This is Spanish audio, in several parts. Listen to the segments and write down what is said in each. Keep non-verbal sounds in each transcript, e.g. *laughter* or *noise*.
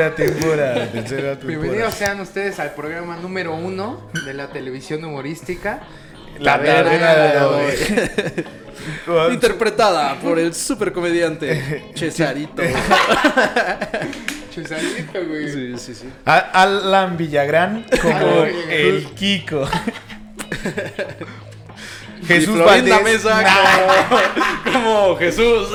Tercera temporada, tercera temporada. Bienvenidos sean ustedes al programa número uno de la televisión humorística. La Taberna de Adobe. Interpretada por el super comediante *laughs* Cesarito. *laughs* Chusarito, güey. Sí, sí, sí. Alan Villagrán como el Kiko. *laughs* Jesús Valdés. Mesa como, como Jesús.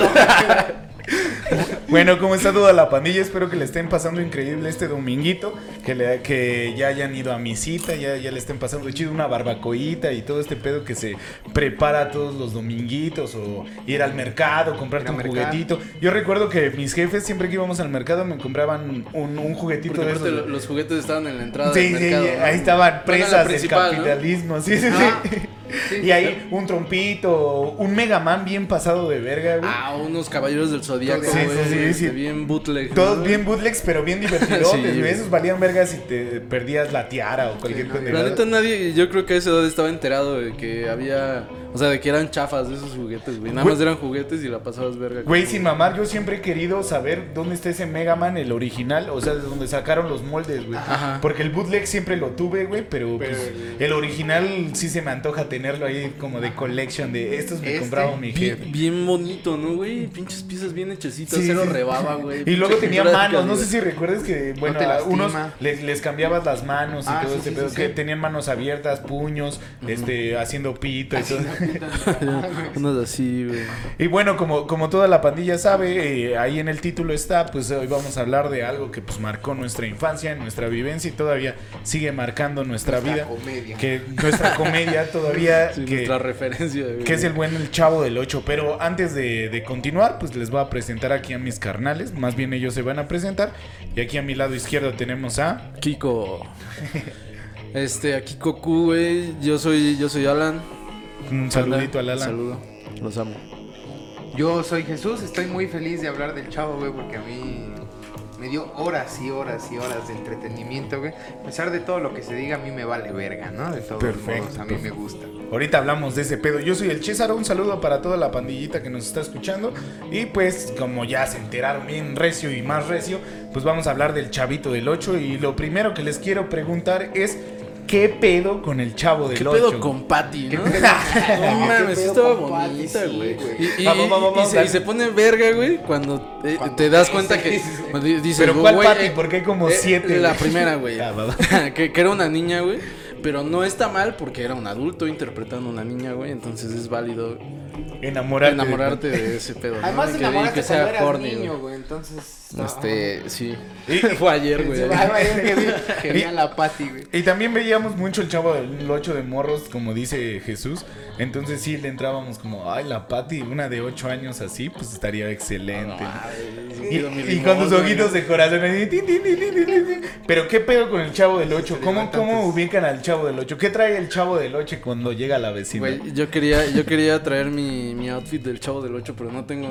*laughs* Bueno, ¿cómo está toda la pandilla? Espero que le estén pasando increíble este dominguito. Que, le- que ya hayan ido a misita, ya, ya le estén pasando chido una barbacoita y todo este pedo que se prepara todos los dominguitos. O ir al mercado, comprarte un mercado. juguetito. Yo recuerdo que mis jefes, siempre que íbamos al mercado, me compraban un, un juguetito Porque de esos. lo- los juguetes estaban en la entrada Sí, del sí, mercado. ¿no? ahí estaban Bueno, presas del capitalismo, sí, sí, Ah, sí. Sí, Y ahí un trompito, un Mega Man bien pasado de verga, güey. Ah, unos caballeros del zodiaco, Sí, sí, güey. sí, sí. Bien bootleg. Todos ¿no? bien bootlegs, pero bien divertidos. *laughs* Sí, güey. Esos valían vergas si te perdías la tiara o cualquier no, La neta nadie, yo creo que a esa edad estaba enterado de que había, o sea, de que eran chafas de esos juguetes, güey. Nada Güey. más eran juguetes y la pasabas verga. Güey, sin mamar, yo siempre he querido saber dónde está ese Mega Man, el original, o sea, de donde sacaron los moldes, güey. Ajá. Porque el bootleg siempre lo tuve, güey, pero, Pero pues, el- el original sí se me antoja tenerlo ahí como de collection de estos me Este, compraba mi jefe. Bien, bien bonito, ¿no, güey? Pinches piezas bien hechecitas, Sí, cero rebaba, güey. Y luego tenía manos, no sé si recuerdas que, bueno, a unos les, les cambiabas las manos y Ah, todo sí, este sí, pedo, sí, que sí. tenían manos abiertas, puños, este, haciendo pito y todo. *laughs* Unos así, güey. Y bueno, como, como toda la pandilla sabe, eh, ahí en el título está, pues hoy vamos a hablar de algo que pues marcó nuestra infancia, nuestra vivencia y todavía sigue marcando nuestra, Nuestra vida. comedia. Que nuestra comedia *laughs* todavía, Sí, que, nuestra referencia, güey. que es el buen el chavo del 8. Pero antes de, de continuar, pues les voy a presentar aquí a mis carnales, más bien ellos se van a presentar. Y aquí a mi lado izquierdo tenemos a... Kiko. Este, aquí Goku, güey. Yo soy, yo soy Alan. Un saludito al Un Alan. Saludo. Los amo. Yo soy Jesús, estoy muy feliz de hablar del chavo, güey, porque a mí me dio horas y horas y horas de entretenimiento, güey. A pesar de todo lo que se diga, a mí me vale verga, ¿no? De todos Perfecto, modos, a mí me gusta. Ahorita hablamos de ese pedo. Yo soy el César, un saludo para toda la pandillita que nos está escuchando. Y pues, como ya se enteraron bien recio y más recio, pues vamos a hablar del chavito del 8. Y lo primero que les quiero preguntar es: ¿qué pedo con el chavo del ¿Qué 8? pedo con Patty, no? *laughs* No mames, ¿Qué estaba bonita, güey. Y, y- Vamos, vamos, y vamos, se, y se pone verga, güey, cuando eh, Cuando te das cuenta que... *laughs* sí, sí. cuando di- dices, Pero ¿cuál güey, Patty? eh, Porque hay como eh, siete. La güey. primera, güey. *laughs* Ah, que, que era una niña, güey. Pero no está mal porque era un adulto interpretando a una niña, güey. Entonces es válido Enamorarte. enamorarte de ese pedo. ¿no? Además, Y te que, que cuando sea eras corny, niño, güey. güey, Este, sí. Y- *laughs* Fue ayer, güey. Que vi- a la Patty, güey. Y también veíamos mucho el chavo del 8 de morros, como dice Jesús. Entonces sí le entrábamos como, ay, la Patty, una de 8 años así, pues estaría excelente. Y, y con tus ojitos de corazón. así, tin, tin, tin, tin, tin, tin. Pero qué pedo con el chavo del 8? ¿Cómo, ¿Cómo ubican al chavo del 8? ¿Qué trae el chavo del 8 cuando llega a la vecina? Güey, yo quería, yo quería traer mi, mi outfit del chavo del 8, pero no tengo.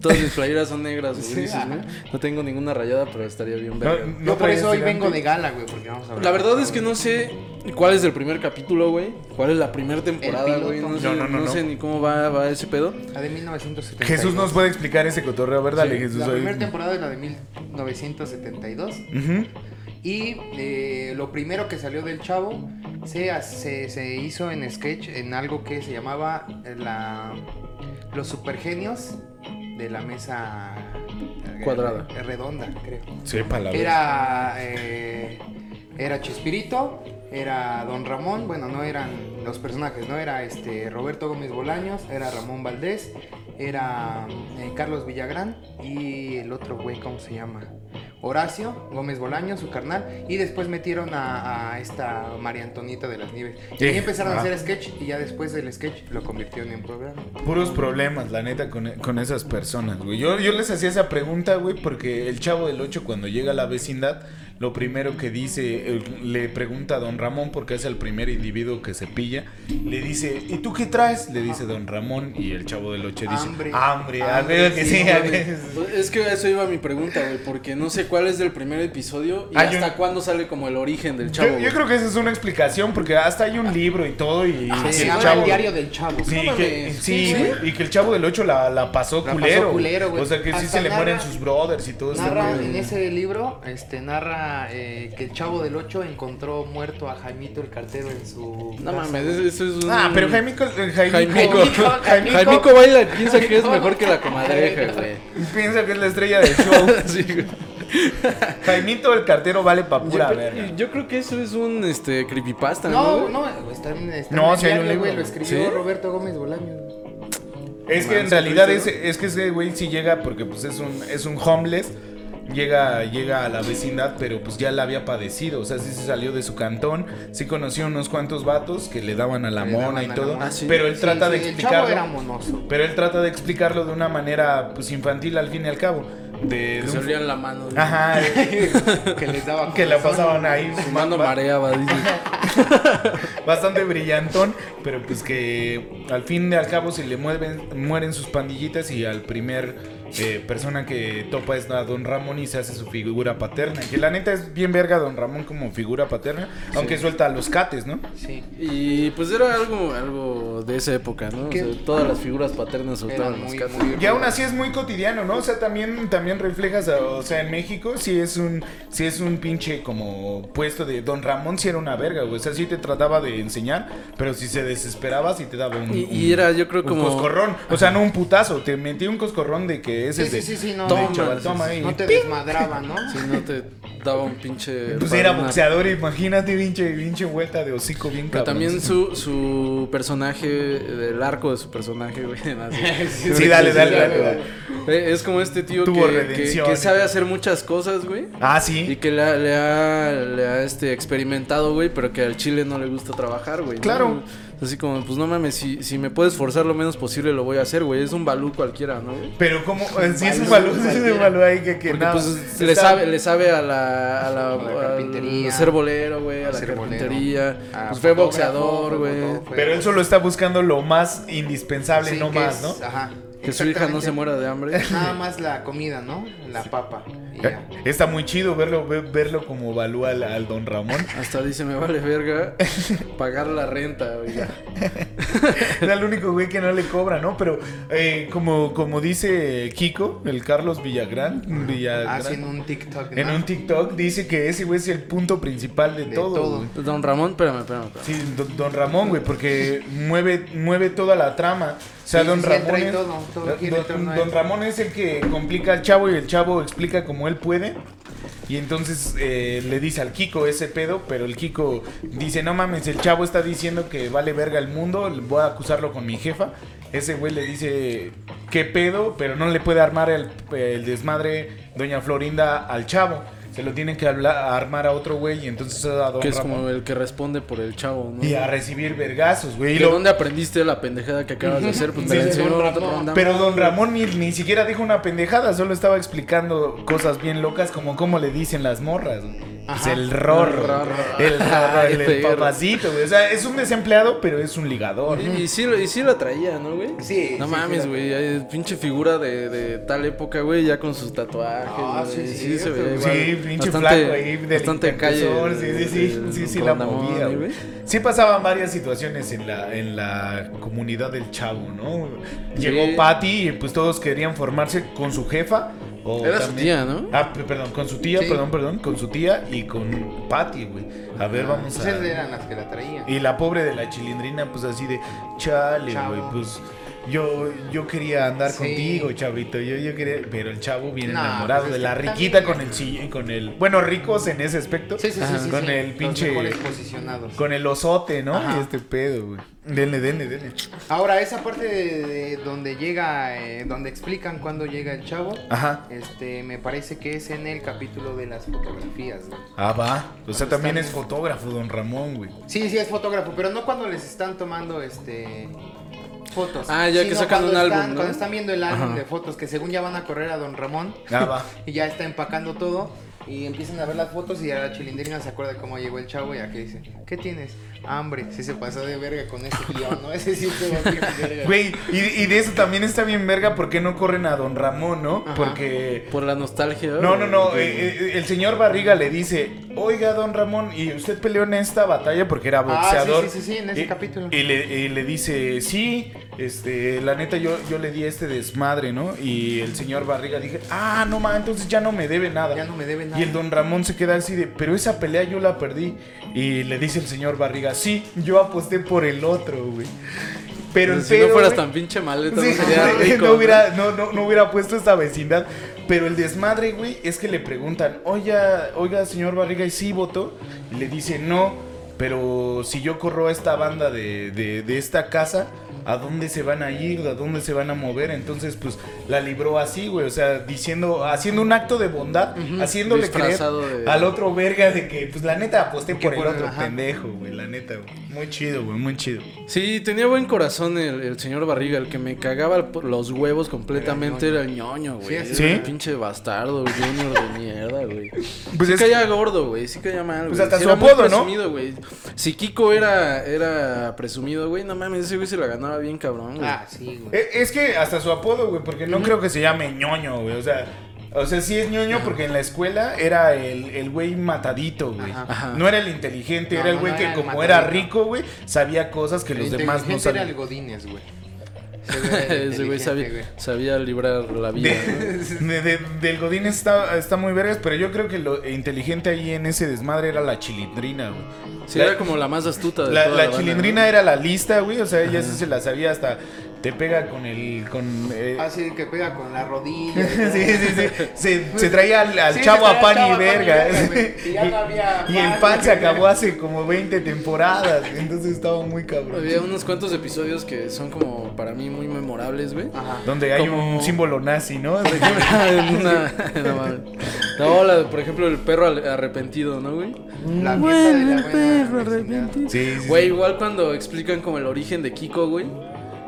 Todas mis playeras son negras, güey, Sí, dices, ajá. güey. No tengo ninguna rayada, pero estaría bien verga. no Yo por eso hoy vengo de gala, güey, porque vamos a hablar. La verdad es que no sé cuál es el primer capítulo, güey. ¿Cuál es la primera temporada, güey? No, sé, No, no, no, sé ni cómo va, va ese pedo. La de 1972. Jesús nos puede explicar ese cotorreo, ¿verdad? Sí, Jesús. La hoy- primera temporada es la de 1972. Ujú. Y eh, lo primero que salió del chavo se, se, se hizo en sketch en algo que se llamaba eh, la, Los Supergenios de la mesa Cuadrada. eh, redonda, creo. La verdad. Era, eh, era Chespirito, era Don Ramón, bueno, no eran los personajes, no era este Roberto Gómez Bolaños, era Ramón Valdés, era eh, Carlos Villagrán y el otro güey, ¿cómo se llama? Horacio Gómez Bolaños, su carnal, y después metieron a, a esta María Antonita de las Nieves. Y Sí. ahí empezaron Ah. a hacer sketch y ya después del sketch lo convirtieron en programa. Puros problemas, la neta, con, con esas personas, güey. Yo, yo les hacía esa pregunta, güey, porque el chavo del 8 cuando llega a la vecindad lo primero que dice, le pregunta a don Ramón, porque es el primer individuo que se pilla, le dice, ¿y tú qué traes? Le dice don Ramón y el chavo del 8 dice, Hambre. hambre, a ver que sí, sí, güey. a ver". Pues Es que eso iba mi pregunta, güey, porque no sé cuál es del primer episodio y Ah, hasta cuándo sale como el origen del chavo. Yo, creo que esa es una explicación, porque hasta hay un libro y todo, y y el chavo... el diario del chavo. Sí, No que, sí, Sí, güey, y que el chavo del 8 la, la pasó La pasó culero. O sea, que sí Hasta se le mueren sus brothers y todo eso. Narra en ese libro, este, narra eh, que el chavo del 8 encontró muerto a Jaimito el cartero en su. No casa. mames, eso es un... Ah, pero Jaimico, Jaimico, Jaimico, Jaimico, Jaimico, Jaimico baila, piensa que es mejor que la comadreja, *laughs* güey. piensa que es la estrella del show. *laughs* Sí. Jaimito el cartero vale pa' Yo, pura creo- verga. yo creo que eso es un este creepypasta, No, ¿no? no, está en, está No, en sí hay un libro. Lo escribió ¿Sí? Roberto Gómez Bolaños. Es que en realidad ¿sí, ese, es que ese güey sí llega porque pues es un, es un homeless. Llega, llega a la vecindad, pero pues ya la había padecido. O sea, sí se salió de su cantón. Sí conoció unos cuantos vatos que le daban a la Le mona y todo. mona. Ah, sí. Pero él Sí, trata de sí, El chavo era explicarlo. Pero él trata de explicarlo de una manera pues infantil al fin y al cabo. De, Que de se un- la mano. Ajá, *laughs* que les daba que la pasaban ahí. Su mano ba- mareaba, dice. *laughs* bastante brillantón, pero pues que al fin y al cabo se le mueven, mueren sus pandillitas y al primer eh, persona que topa es a Don Ramón y se hace su figura paterna. Que la neta es bien verga Don Ramón como figura paterna, aunque suelta a los cates, ¿no? Sí. Y pues era algo, algo de esa época, ¿no? O ¿Qué? sea, todas las figuras paternas soltaban los cates. muy. Y aún así es muy cotidiano, ¿no? O sea, también, también reflejas, a- o sea, en México sí es un, sí es un pinche como puesto de Don Ramón sí era una verga, güey. O sea, sí te trataba de enseñar, pero si se desesperaba sí te daba un, Y- un- y era, yo creo, un como- coscorrón. O sea, no un putazo, te metí un coscorrón de que ese Sí, sí, sí, sí, no. toma, chaval, toma ahí. No te desmadraba, ¿no? Si no te daba un pinche. Pues era boxeador, imagínate, pinche, pinche vuelta de hocico bien Pero cabrón. también su, su personaje, el arco de su personaje, güey. *laughs* así. Sí, dale, sí, dale, sí, dale, sí. dale. Eh, Es como este tío que, que- sabe hacer muchas cosas, güey. Ah, Y sí. que le ha, le ha, le ha, este, experimentado, güey, pero que al chile no le gusta trabajar, güey. ¿no? Así como, pues no mames, si, si me puedes forzar lo menos posible, lo voy a hacer, güey. Es un balú cualquiera, ¿no? Pero como, sí es un Balú, sí es un balú ahí que, que Porque, nada. pues, le está- sabe, le sabe a la, a la, A la carpintería. al ser bolero, güey, a A la carpintería. bolero. A Pues fue boxeador, güey. Pero él solo está buscando lo más indispensable, Sí, no más, es- ¿no? Ajá. Que su hija no se muera de hambre. Nada más la comida, ¿no? La papa. Ya. Está muy chido verlo, ve- verlo como balú al, al don Ramón. Hasta dice, me vale verga *laughs* pagar la renta, güey. *laughs* Era el único güey que no le cobra, ¿no? Pero eh, como, como dice Kiko, el Carlos Villagrán, Villagrán Hacen un TikTok. ¿no? en un TikTok, dice que ese güey es el punto principal de, De todo. Don Ramón, espérame, espérame, espérame. Sí, don, don Ramón, güey, porque mueve, mueve toda la trama. O sea, Sí, don sí, Ramón. es, todo, todo don-. Ramón es el que complica al chavo y el chavo explica él puede. Y entonces eh, le dice al Kiko ese pedo, pero el Kiko dice, no mames, el chavo está diciendo que vale verga el mundo, voy a acusarlo con mi jefa. Ese güey le dice, ¿qué pedo? Pero no le puede armar el, el desmadre doña Florinda al chavo. Se lo tienen que hablar- armar a otro güey y entonces a don Que es Ramón. como el que responde por el chavo, ¿no? Y a recibir vergazos, güey. Y ¿De lo- dónde aprendiste la pendejada que acabas de hacer? Pues *laughs* me Sí, la enseñó Ramón. Pero don Ramón ni, ni siquiera dijo una pendejada, solo estaba explicando cosas bien locas como cómo le dicen las morras. güey. Pues el rorro, El rorro. el, *laughs* papacito, güey. O sea, es un desempleado, pero es un ligador. Y, y sí, lo- y sí lo traía, ¿no, güey? Sí, No sí, mames, güey. Pinche figura de, de tal época, güey, ya con sus tatuajes. Ah, sí, sí, se igual. Sí, pinche Bastante- flaco ahí, Bastante calle. Sí, sí, sí, del- sí, sí, con la movía, ¿eh, güey. Sí pasaban varias situaciones en la, en la comunidad del chavo, ¿no? Llegó Sí. Patty y pues todos querían formarse con su jefa. O Era su tía, ¿no? Ah, perdón, con su tía, Sí. perdón, perdón, con su tía y con Patty, güey. A ver, vamos Esas a... eran las que la traían. Y la pobre de la chilindrina, pues así de, chale, Chavo. güey, pues yo, yo quería andar Sí. contigo, chavito, yo, yo quería, pero el chavo viene No, enamorado pues de la riquita con el sí, con el, bueno, ricos en ese aspecto, Sí, sí, sí, Ajá. sí, con sí. el Los pinche- mejores posicionados. con el osote, ¿no? Ajá. Y este pedo, güey. Denle, denle, denle. Ahora, esa parte de, de donde llega, eh, donde explican cuándo llega el chavo, Ajá. este, me parece que es en el capítulo de las fotografías, güey. Ah, va. O sea, también es fotógrafo, don Ramón, güey. Sí, sí, es fotógrafo, pero no cuando les están tomando, este, fotos. Ah, ya que sacan cuando un álbum, están- ¿no? Cuando están viendo el álbum Ajá. de fotos, que según ya van a correr a Don Ramón, Ah, va. *laughs* y ya está empacando todo, Y empiezan a ver las fotos y ya la chilindrina se acuerda cómo llegó el chavo y aquí dice, ¿qué tienes? Hambre. Sí se pasó de verga con ese guion, ¿no? *laughs* Ese sí estuvo bien verga. Güey, y, y de eso también está bien verga, ¿por qué no corren a Don Ramón, no? Ajá. Porque... Por la nostalgia. No, no, no, eh, eh, el señor Barriga le dice, oiga, Don Ramón, ¿y usted peleó en esta batalla porque era Ah, sí, boxeador? sí, sí, sí, en ese Y- capítulo. Y le, y le dice, sí, este, la neta yo, yo le di este desmadre, ¿no? Y el señor Barriga dije, ah, no ma, entonces ya no me debe nada. Ya no me debe nada. Y el don Ramón se queda así de, pero esa pelea yo la perdí. Y le dice el señor Barriga, sí, yo aposté por el otro, güey. Pero el si pedo, no fueras tan pinche maleta, Sí, *laughs* no sería rico. no, hubiera, no, no, no hubiera puesto esta vecindad. Pero el desmadre, güey, es que le preguntan, oiga, oiga, señor Barriga, ¿y sí votó? Y le dice, no, pero si yo corro a esta banda de, de, de esta casa, ¿a dónde se van a ir? ¿A dónde se van a mover? Entonces, pues, la libró así, güey, o sea, diciendo, haciendo un acto de bondad, haciéndole creer de- al otro verga de que, pues, la neta aposté Que por el por- otro ajá. pendejo, güey, la neta, güey. Muy chido, güey, muy chido. Sí, tenía buen corazón el, el señor Barriga. El que me cagaba el- los huevos completamente Era era el ñoño, güey. Sí, Era así ¿Sí? un pinche bastardo, junior de mierda, güey. Pues sí es- caía gordo, güey. Sí caía mal, Pues hasta Sí su era apodo, ¿no? presumido, güey. Si Kiko era, era presumido, güey, no mames, ese güey se la ganaba bien cabrón, güey. Ah, sí, güey. Eh, Es que hasta su apodo, güey, porque no creo que se llame ñoño, güey. O sea, o sea, sí es ñoño porque en la escuela era el el güey matadito, güey. Ajá. No era el inteligente, No, era el no, güey no que era el como era matadito. rico, güey, sabía cosas que los demás no inteligente era el. Godínez, güey. Ese güey sabía, librar la vida. ¿no? *laughs* De- de- del Godín está, está muy vergas, pero yo creo que lo inteligente ahí en ese desmadre era la chilindrina, güey. Sí, La- era como la más astuta de La, toda la la banda, chilindrina ¿no? era la lista, güey, o sea, ella sí se la sabía hasta te pega con el con eh, güey. Así que pega con la rodilla. *laughs* Sí, sí, sí. Se, se traía al, Sí, chavo a pan y chavo a pan y verga. verga. *laughs* Y ya no había Y el pan, se acabó hace como 20 temporadas. Entonces estaba muy cabrón. Había unos cuantos episodios que son como para mí muy memorables, güey. Ajá. Donde hay Como- un símbolo nazi, ¿no? Por *laughs* ejemplo, en una- no, la de, por ejemplo, el perro arrepentido, ¿no, güey? La fiesta de Bueno, la el perro arrepentido. Sí, sí, Güey, sí. igual cuando explican como el origen de Kiko, güey.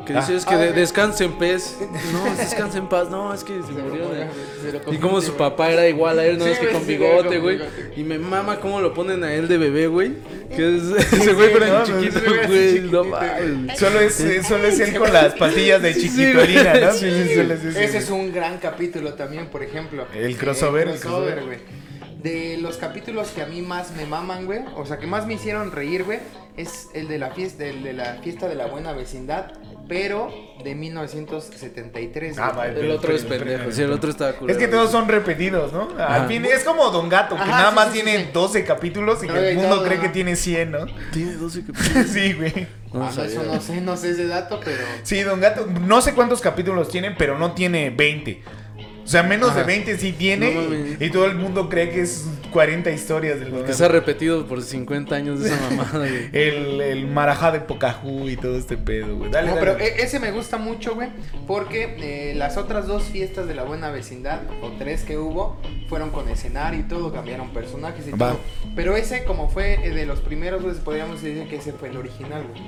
Que Ah. dice, es que Ah, de- sí. descanse en paz. *laughs* No, es descanse en paz. No, es que se murió. de- Se lo Y como su papá era igual a él, no Sí, es que con bigote, güey. Y me mama cómo lo ponen a él de bebé, güey. Que es *laughs* ese güey, chiquito, güey. No mames. Solo es, eh, solo es él con las pastillas de chiquitolina, ¿no? Sí, ese, Ese es un gran capítulo también, por ejemplo. El crossover, El el crossover, crossover. güey. De los capítulos que a mí más me maman, güey, o sea, que más me hicieron reír, güey, es el de la fiesta, el de la fiesta de la buena vecindad, pero de 1973. Ah, güey. El otro es pendejo. Sí, el otro estaba Es culero. que todos son repetidos, ¿no? Al Ajá. fin, es como Don Gato, que Ajá, nada sí, más sí, tiene sí. 12 capítulos y que No, el mundo cree que tiene 100, ¿no? Tiene 12 *laughs* capítulos. Sí, güey. No Ah, no, eso sé, no sé ese dato, pero... Sí, Don Gato, no sé cuántos capítulos tiene, pero no tiene 20. O sea, menos Ajá. de 20 sí tiene. No y todo el mundo cree que es 40 historias del Que se ha repetido por 50 años de esa *laughs* mamada, güey. El, el marajá de Pocahú y todo este pedo, güey. Dale, No, dale. pero e- ese me gusta mucho, güey, porque eh, las otras dos fiestas de la buena vecindad, o tres que hubo, fueron con escenario y todo, cambiaron personajes y Va. todo. Pero ese, como fue eh, de los primeros, pues podríamos decir que ese fue el original, güey.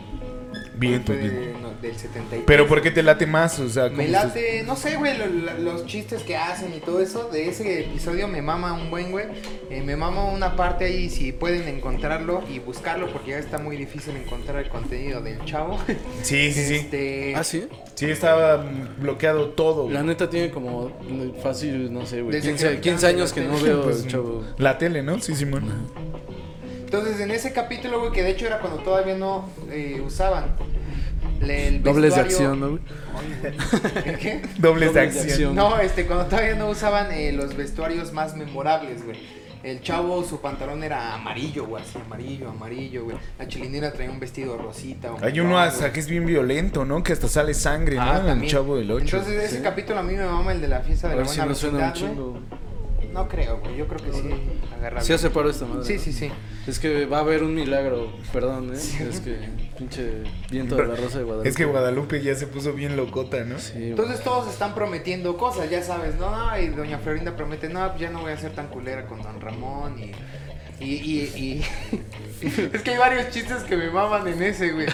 Bien, pues, de- bien. no, del 73. Pero ¿por qué te late más? O sea, ¿cómo Me late, no sé, güey, lo- lo- los chistes que hacen y todo eso. De ese episodio me mama un buen, güey. Eh, me mama una parte ahí, si pueden encontrarlo y buscarlo, porque ya está muy difícil encontrar el contenido del chavo. *laughs* Sí, sí, sí. Este, ¿Ah, sí? Sí, estaba bloqueado todo. güey. La neta tiene como fácil, no sé, güey. Desde 15, que 15 años que no veo, *laughs* Pues, chavo. La tele, ¿no? Sí, Simón. Entonces, en ese capítulo, güey, que de hecho era cuando todavía no eh, usaban el Dobles de acción, ¿no, güey? ¿El qué? Dobles de Dobles de acción. acción. No, este, cuando todavía no usaban eh, los vestuarios más memorables, güey. El chavo, su pantalón era amarillo, güey, así, amarillo, amarillo, güey. La chilinera traía un vestido rosita. Hay uno hasta güey. que es bien violento, ¿no? Que hasta sale sangre, ¿no? Ah, el también. chavo del 8. Entonces, ese Sí. capítulo a mí me mama el de la fiesta A de la ver si buena no suena un vecindad. No creo, güey. Yo creo que sí agarra Sí bien. hace paro esta madre. Sí, ¿no? sí, sí. Es que va a haber un milagro, perdón, ¿eh? Es que pinche viento de la rosa de Guadalupe. Es que Guadalupe ya se puso bien locota, ¿no? Sí, güey. Entonces todos están prometiendo cosas, ya sabes, ¿no? No, y doña Florinda promete, no, pues ya no voy a ser tan culera con don Ramón y... Y, y, y- *laughs* es que hay varios chistes que me maman en ese, güey.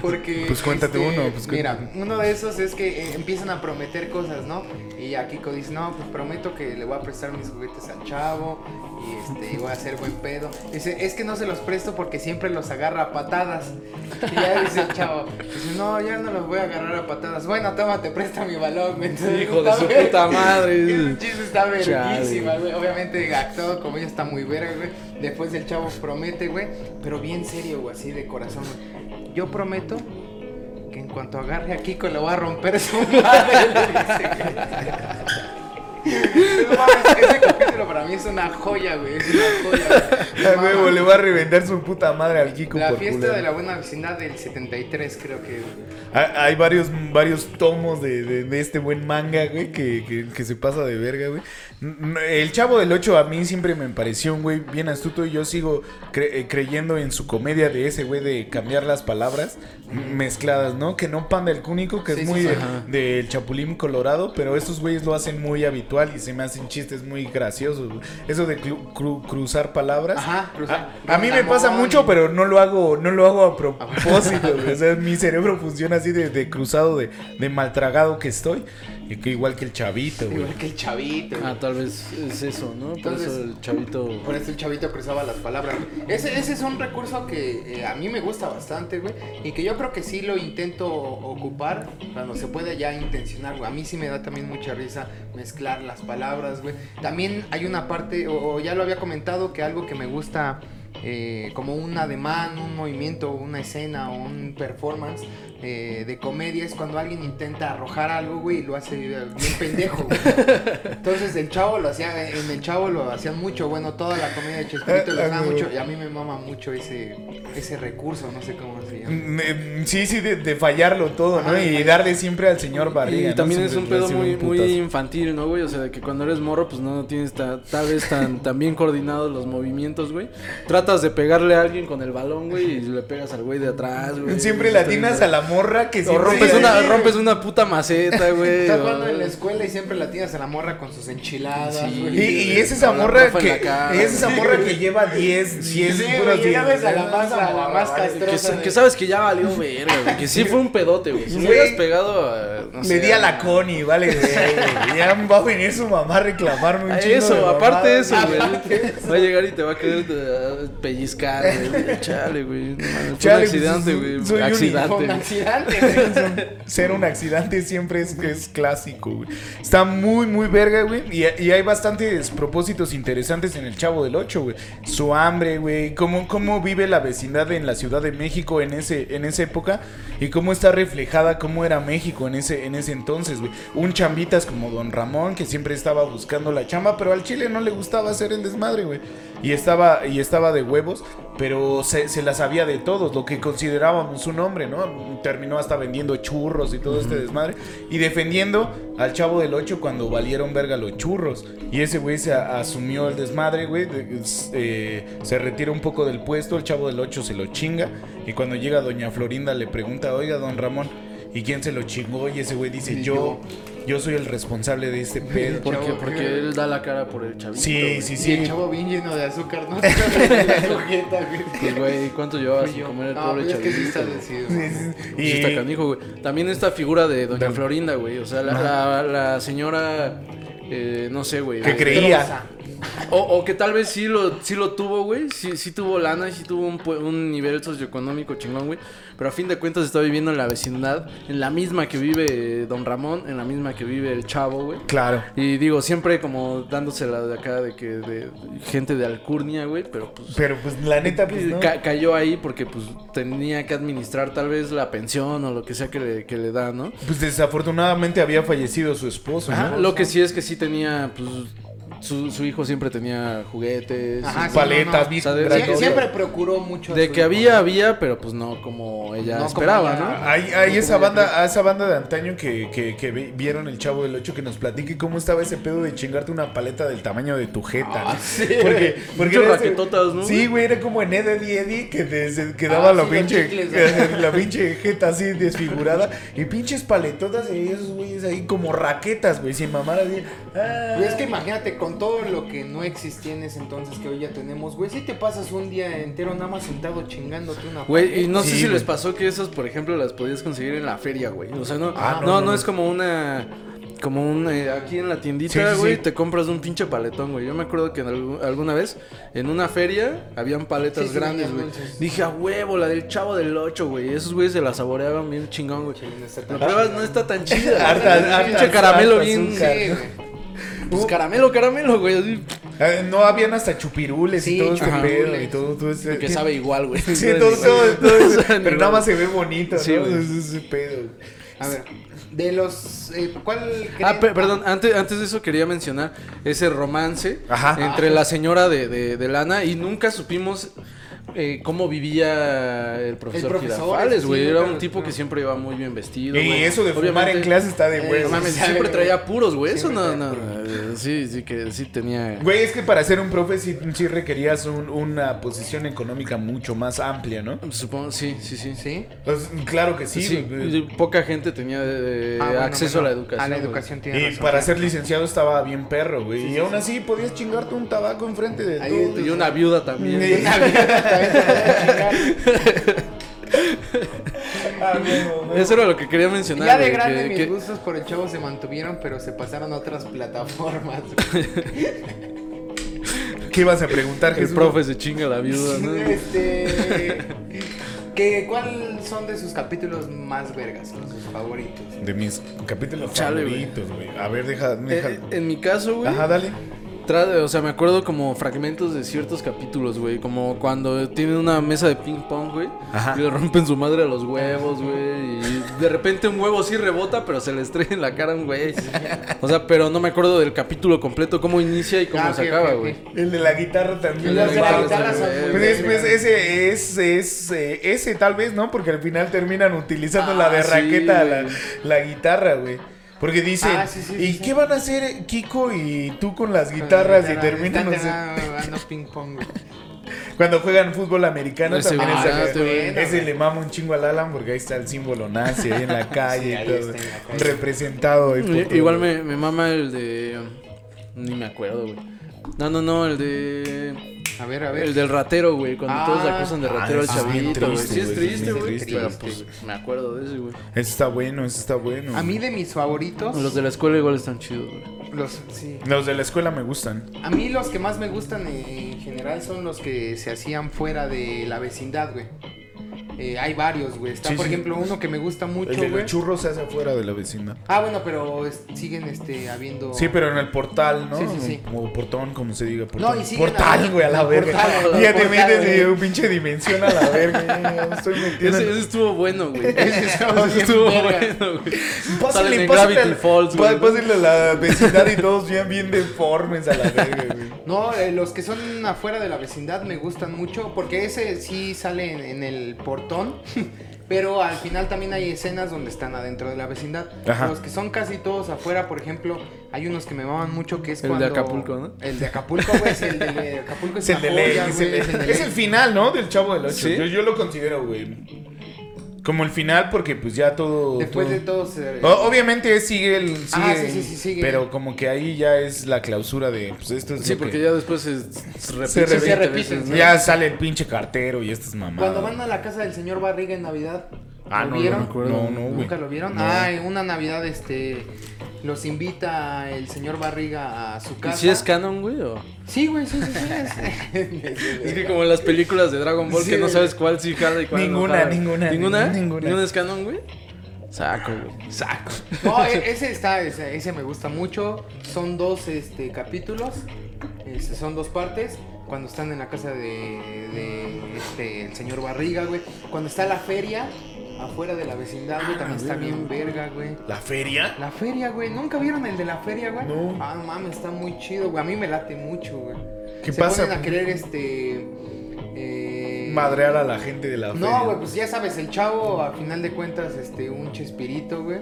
Porque. Pues cuéntate uno, pues mira, uno de esos es que eh, empiezan a prometer cosas, ¿no? Y ya Kiko dice, no, pues prometo que le voy a prestar mis juguetes al chavo. y este, y voy a hacer buen pedo. Dice, es que no se los presto porque siempre los agarra a patadas. Y ya dice el chavo, dice, no, ya no los voy a agarrar a patadas. Bueno, toma, te presta mi balón, güey. Entonces, Hijo de está su ver- puta madre. *laughs* Ese chiste está verguísima, güey. Obviamente actuado como ella está muy verga, güey. Después el chavo promete, güey. Pero bien serio, güey, así de corazón, güey. Yo prometo que en cuanto agarre a Kiko le voy a romper su madre. *laughs* No mames, ese capítulo para mí es una joya, güey. Es una joya, güey. *laughs* Huevo, le va a reventar su puta madre al Kiko La por fiesta culero. de la buena vecindad del 73, creo que. Hay, hay varios, varios tomos de, de- de este buen manga, güey, que, que- que se pasa de verga, güey. El Chavo del 8 a mí siempre me pareció un güey bien astuto y yo sigo cre- eh, creyendo en su comedia de ese güey de cambiar las palabras mezcladas, ¿no? Que no Panda el Cúnico, que Sí, es muy sí. de- Ajá. del Chapulín Colorado, pero estos güeyes lo hacen muy habitual y se me hacen chistes muy graciosos. Eso de cru- cru- cruzar palabras. Ajá, cruzar. A, a mí me pasa mucho, pero no lo hago, no lo hago a propósito. güey. O sea, mi cerebro funciona así de, de cruzado, de, de maltragado que estoy. Y que igual que el chavito, güey. Igual que el chavito. güey. Ah, tal vez es eso, ¿no? Por Entonces- eso el chavito. Por eso el chavito cruzaba las palabras. Ese, ese es un recurso que eh, a mí me gusta bastante, güey. Y que yo creo que sí lo intento ocupar cuando se puede ya intencionar, güey. A mí sí me da también mucha risa mezclar las palabras, güey. También hay una parte, o, o ya lo había comentado, que algo que me gusta eh, como un ademán, un movimiento, una escena o un performance eh, de comedia es cuando alguien intenta arrojar algo, güey, y lo hace bien pendejo, güey. *laughs* Entonces el chavo lo hacía, en el chavo lo hacían mucho, bueno, toda la comedia de Chespirito lo Ah, hacían güey. mucho, y a mí me mama mucho ese, ese recurso, no sé cómo se llama. Eh, Sí, sí, de, de fallarlo todo, ¿no? Ajá, de y fallar. darle siempre al señor Barriga. Y ¿no? también es un pedo muy, muy infantil, ¿no, güey? O sea, de que cuando eres morro, pues no tienes ta- tal vez tan, *laughs* tan bien coordinados los movimientos, güey. Tratas de pegarle a alguien con el balón, güey, y le pegas al güey de atrás, güey. Siempre latinas a la morra que O siempre... rompes una, rompes una puta maceta, güey. Estás jugando en la escuela y siempre la tienes a la morra con sus enchiladas, Sí. güey. Y, y es esa morra que es esa güey. morra que lleva 10 10 Sí, puras güey, ya diez. ves a la más- a la más Vale. castrosa. Que, sa- que sabes que ya valió verga, güey. Que sí fue un pedote, güey. Si Güey, hubieras pegado a. No Le sé, di a la Connie, vale, güey. Ya va a venir su mamá a reclamarme un chingo de Eso, aparte de eso, güey. Va a llegar y te va a querer eh, pellizcar, güey. *laughs* Chale, güey. Fue Chale, un accidente, pues, güey. soy un Accidente. Accidente, *laughs* güey. Ser un accidente siempre es, es clásico, güey. Está muy, muy verga, güey. Y, y hay bastantes propósitos interesantes en el Chavo del 8, güey. Su hambre, güey. Cómo, cómo vive la vecindad en la Ciudad de México en, ese, en esa época. Y cómo está reflejada cómo era México en ese, en ese entonces, güey. Un chambitas como Don Ramón, que siempre estaba buscando la chamba, pero al chile no le gustaba hacer el desmadre, güey. Y estaba, y estaba de huevos, pero se, se la sabía de todos, lo que considerábamos un hombre, ¿no? Terminó hasta vendiendo churros y todo este desmadre. Y defendiendo al chavo del 8 cuando valieron verga los churros. Y ese güey se asumió el desmadre, güey. eh, se retira un poco del puesto, el chavo del 8 se lo chinga. Y cuando llega doña Florinda le pregunta, oiga, don Ramón, ¿y quién se lo chingó? Y ese güey dice, yo, yo soy el responsable de este pedo. ¿Por qué? Porque él da la cara por el chavito. Sí, güey. sí, Y sí. el chavo bien lleno de azúcar, ¿no? *laughs* La sujeta, güey. Pues, güey, ¿cuánto llevaba sin comer el No, pobre pero es que sí chavito? está decidido. Sí, sí, Sí, está canijo, güey. También esta figura de Doña Don- Florinda, güey. O sea, la, la, la señora. eh, no sé, güey. Que creía. O, o que tal vez sí lo, sí lo tuvo, güey. Sí, sí tuvo lana y sí tuvo un, un nivel socioeconómico chingón, güey. Pero a fin de cuentas está viviendo en la vecindad, en la misma que vive Don Ramón, en la misma que vive el chavo, güey. Claro. Y digo, siempre como dándosela de acá de que de gente de alcurnia, güey, pero pues Pero pues la neta, pues no. ca- cayó ahí porque pues tenía que administrar tal vez la pensión o lo que sea que le, que le da, ¿no? Pues desafortunadamente había fallecido su esposo, Ajá, ¿no? Lo que sí es que sí tenía, pues su, su hijo siempre tenía juguetes. Ajá, sí, Paletas, no, no. Sie- Siempre procuró mucho. De que había, había, pero pues no como ella No como esperaba, ella. ¿no? Hay, hay esa banda, a esa banda de antaño que, que, que vi- vieron el Chavo del 8 que nos platique cómo estaba ese pedo de chingarte una paleta del tamaño de tu jeta. Ah, ¿no? *laughs* sí. Porque, porque ese- raquetotas, ¿no? Sí, güey, era como en Eddie Eddie que, desde, que daba Ah, la sí, pinche chicles, *laughs* la pinche jeta así desfigurada y pinches paletotas y esos güeyes ahí como raquetas, güey, sin mamar así. Ah. Es que imagínate, con todo lo que no existía en ese entonces que hoy ya tenemos, güey, si te pasas un día entero nada más sentado chingándote una Güey, y no sé si güey. les pasó que esas, por ejemplo, las podías conseguir en la feria, güey. O sea, no, Ah, no, no, no, no, no. es como una como un eh, aquí en la tiendita, sí, güey, sí. te compras un pinche paletón, güey. Yo me acuerdo que en algu- alguna vez en una feria habían paletas Sí, sí, grandes, güey. Dije, a huevo, la del chavo del 8, güey. Esos güeyes se la saboreaban bien chingón, güey. Sí, no está La tan prueba chida. no está tan chida. *laughs* Harta- pinche caramelo bien. Pues caramelo, caramelo, güey. así, Eh, no habían hasta chupirules Sí, y todo este pedo y todo, todo ese- Que sabe igual, güey. *laughs* Sí, *laughs* todo, todo, todo *laughs* pero nada más se ve bonito, Sí, ¿no? güey. Ese, ese pedo. A ver, de los. eh, ¿Cuál Ah, perdón, antes, antes de eso quería mencionar ese romance Ajá. entre la señora de, de, de Lana y nunca supimos eh, cómo vivía el profesor, El profesor, sí, güey. Era un tipo que siempre iba muy bien vestido. Y güey. eso de fumar Obviamente- en clase está de Eh, mames, Sabe, siempre güey. traía puros, güey. Eso no, no. eh, Sí, sí, que sí tenía. Güey, es que para ser un profe sí, sí requerías un- una posición económica mucho más amplia, ¿no? Supongo, sí, sí, sí. Sí. Pues, claro que sí. Güey. poca gente tenía eh, Ah, bueno, acceso a la educación. A la güey. educación tiene Y razón. para ser licenciado estaba bien perro, güey. y aún así podías chingarte un tabaco enfrente de todo. Y una viuda también. *laughs* Ah. Eso era lo que quería mencionar. Ya de güey, grande que- mis que- gustos por el chavo se mantuvieron, pero se pasaron a otras plataformas. ¿Qué ibas a preguntar, El Jesús? profe se chinga la viuda, ¿no? este. ¿qué, ¿Cuáles son de sus capítulos más vergas? o sus favoritos? De mis capítulos Chale, favoritos, güey. A ver, deja. deja- Eh, en mi caso, güey. Ajá, dale. Tra- o sea, me acuerdo como fragmentos de ciertos capítulos, güey. Como cuando tienen una mesa de ping pong, güey. Y le rompen su madre a los huevos, güey. Y de repente un huevo sí rebota, pero se le estrella en la cara a un güey. O sea, pero no me acuerdo del capítulo completo, cómo inicia y cómo Ah, se acaba, güey. El de la guitarra también. El de la guitarra Pues, es- pues ese es, es eh, ese tal vez, ¿no? Porque al final terminan utilizando la de Ah, sí, raqueta la guitarra, güey. Porque dice, Ah, sí, sí, ¿y sí, qué sí. van a hacer Kiko y tú con las guitarras? Y terminan, no sé, jugando ping pong. güey. *laughs* cuando juegan fútbol americano también ese, ah, este ese le mama un chingo al Alan porque ahí está el símbolo nazi ahí en la *laughs* calle Sí, y todo, en la calle. representado. Igual me, me mama el de. Ni me acuerdo, güey. No, no, no, el de. A ver, a ver. El del ratero, güey. Cuando Ah, todos acusan de ah, ratero al es bien chavito, güey. Sí es güey, triste, sí es güey. triste, Pero güey. pues me acuerdo de ese, güey. Ese está bueno, ese está bueno. A mí de mis favoritos. Los de la escuela igual están chidos, güey. los- sí. Los de la escuela me gustan. A mí los que más me gustan en general son los que se hacían fuera de la vecindad, güey. Eh, hay varios, güey. Está, Sí, por sí. ejemplo, uno que me gusta El mucho, de güey. los churros se hace afuera de la vecindad. Ah, bueno, pero es- siguen este, habiendo... Sí, pero en el portal, ¿no? Sí, sí, sí. Como portón, como se diga. Portón. No, y siguen portal, güey, a la el verga. portal, ya el te portal, metes de un pinche dimensión a la verga. estoy metiendo. Ese, ese estuvo bueno, güey. *laughs* Ese estuvo bueno, güey. Gravity al- Falls, güey. pásale a la vecindad y todos bien, bien deformes a la verga, güey. No, eh, los que son afuera de la vecindad me gustan mucho porque ese sí sale en, en el portón, *laughs* pero al final también hay escenas donde están adentro de la vecindad. Ajá. Los que son casi todos afuera, por ejemplo, hay unos que me maman mucho que es El de cuando... Acapulco, ¿no? El de Acapulco, güey, sí, el de Acapulco es, Es el de una ley. joya, Es el, es el de es ley. el final, ¿no? Del Chavo del 8. ¿Sí? Yo, yo lo considero, güey. Como el final, porque pues ya todo. Después todo- de todo se... O- obviamente sigue el. Sigue, Ah, sí, sí, sí, sigue. Pero como que ahí ya es la clausura de. Pues esto es Sí, porque que- ya después se, se repite. Se repite, 20 repite, veces, ¿no? Ya sale el pinche cartero y estas mamadas. Cuando van a la casa del señor Barriga en Navidad, Ah, ¿lo no, no vieron? No, no, güey. ¿Nunca lo vieron? No. Ah, en una Navidad, este, los invita el señor Barriga a su ¿Y casa. si es canon, güey? O... Sí, güey, sí, sí, sí. *laughs* *laughs* Es que como en las películas de Dragon Ball Sí, que no sabes cuál sí jala y cuál Ninguna, no jala. ninguna, ¿Ninguna? ninguna. ¿Ninguna es canon, güey? Saco, güey. Saco. No, e- ese está, ese, ese me gusta mucho. Son dos este, capítulos, este, son dos partes. Cuando están en la casa de, de este, el señor Barriga, güey. Cuando está la feria, afuera de la vecindad, güey, también está bien verga, güey. ¿La feria? La feria, güey. ¿Nunca vieron el de la feria, güey? No. Ah, no mames, está muy chido, güey. A mí me late mucho, güey. ¿Qué Se pasa? ponen a querer, este... eh, Madrear a la gente de la feria. No, güey, pues ya sabes, el chavo, a final de cuentas, este, un chespirito, güey.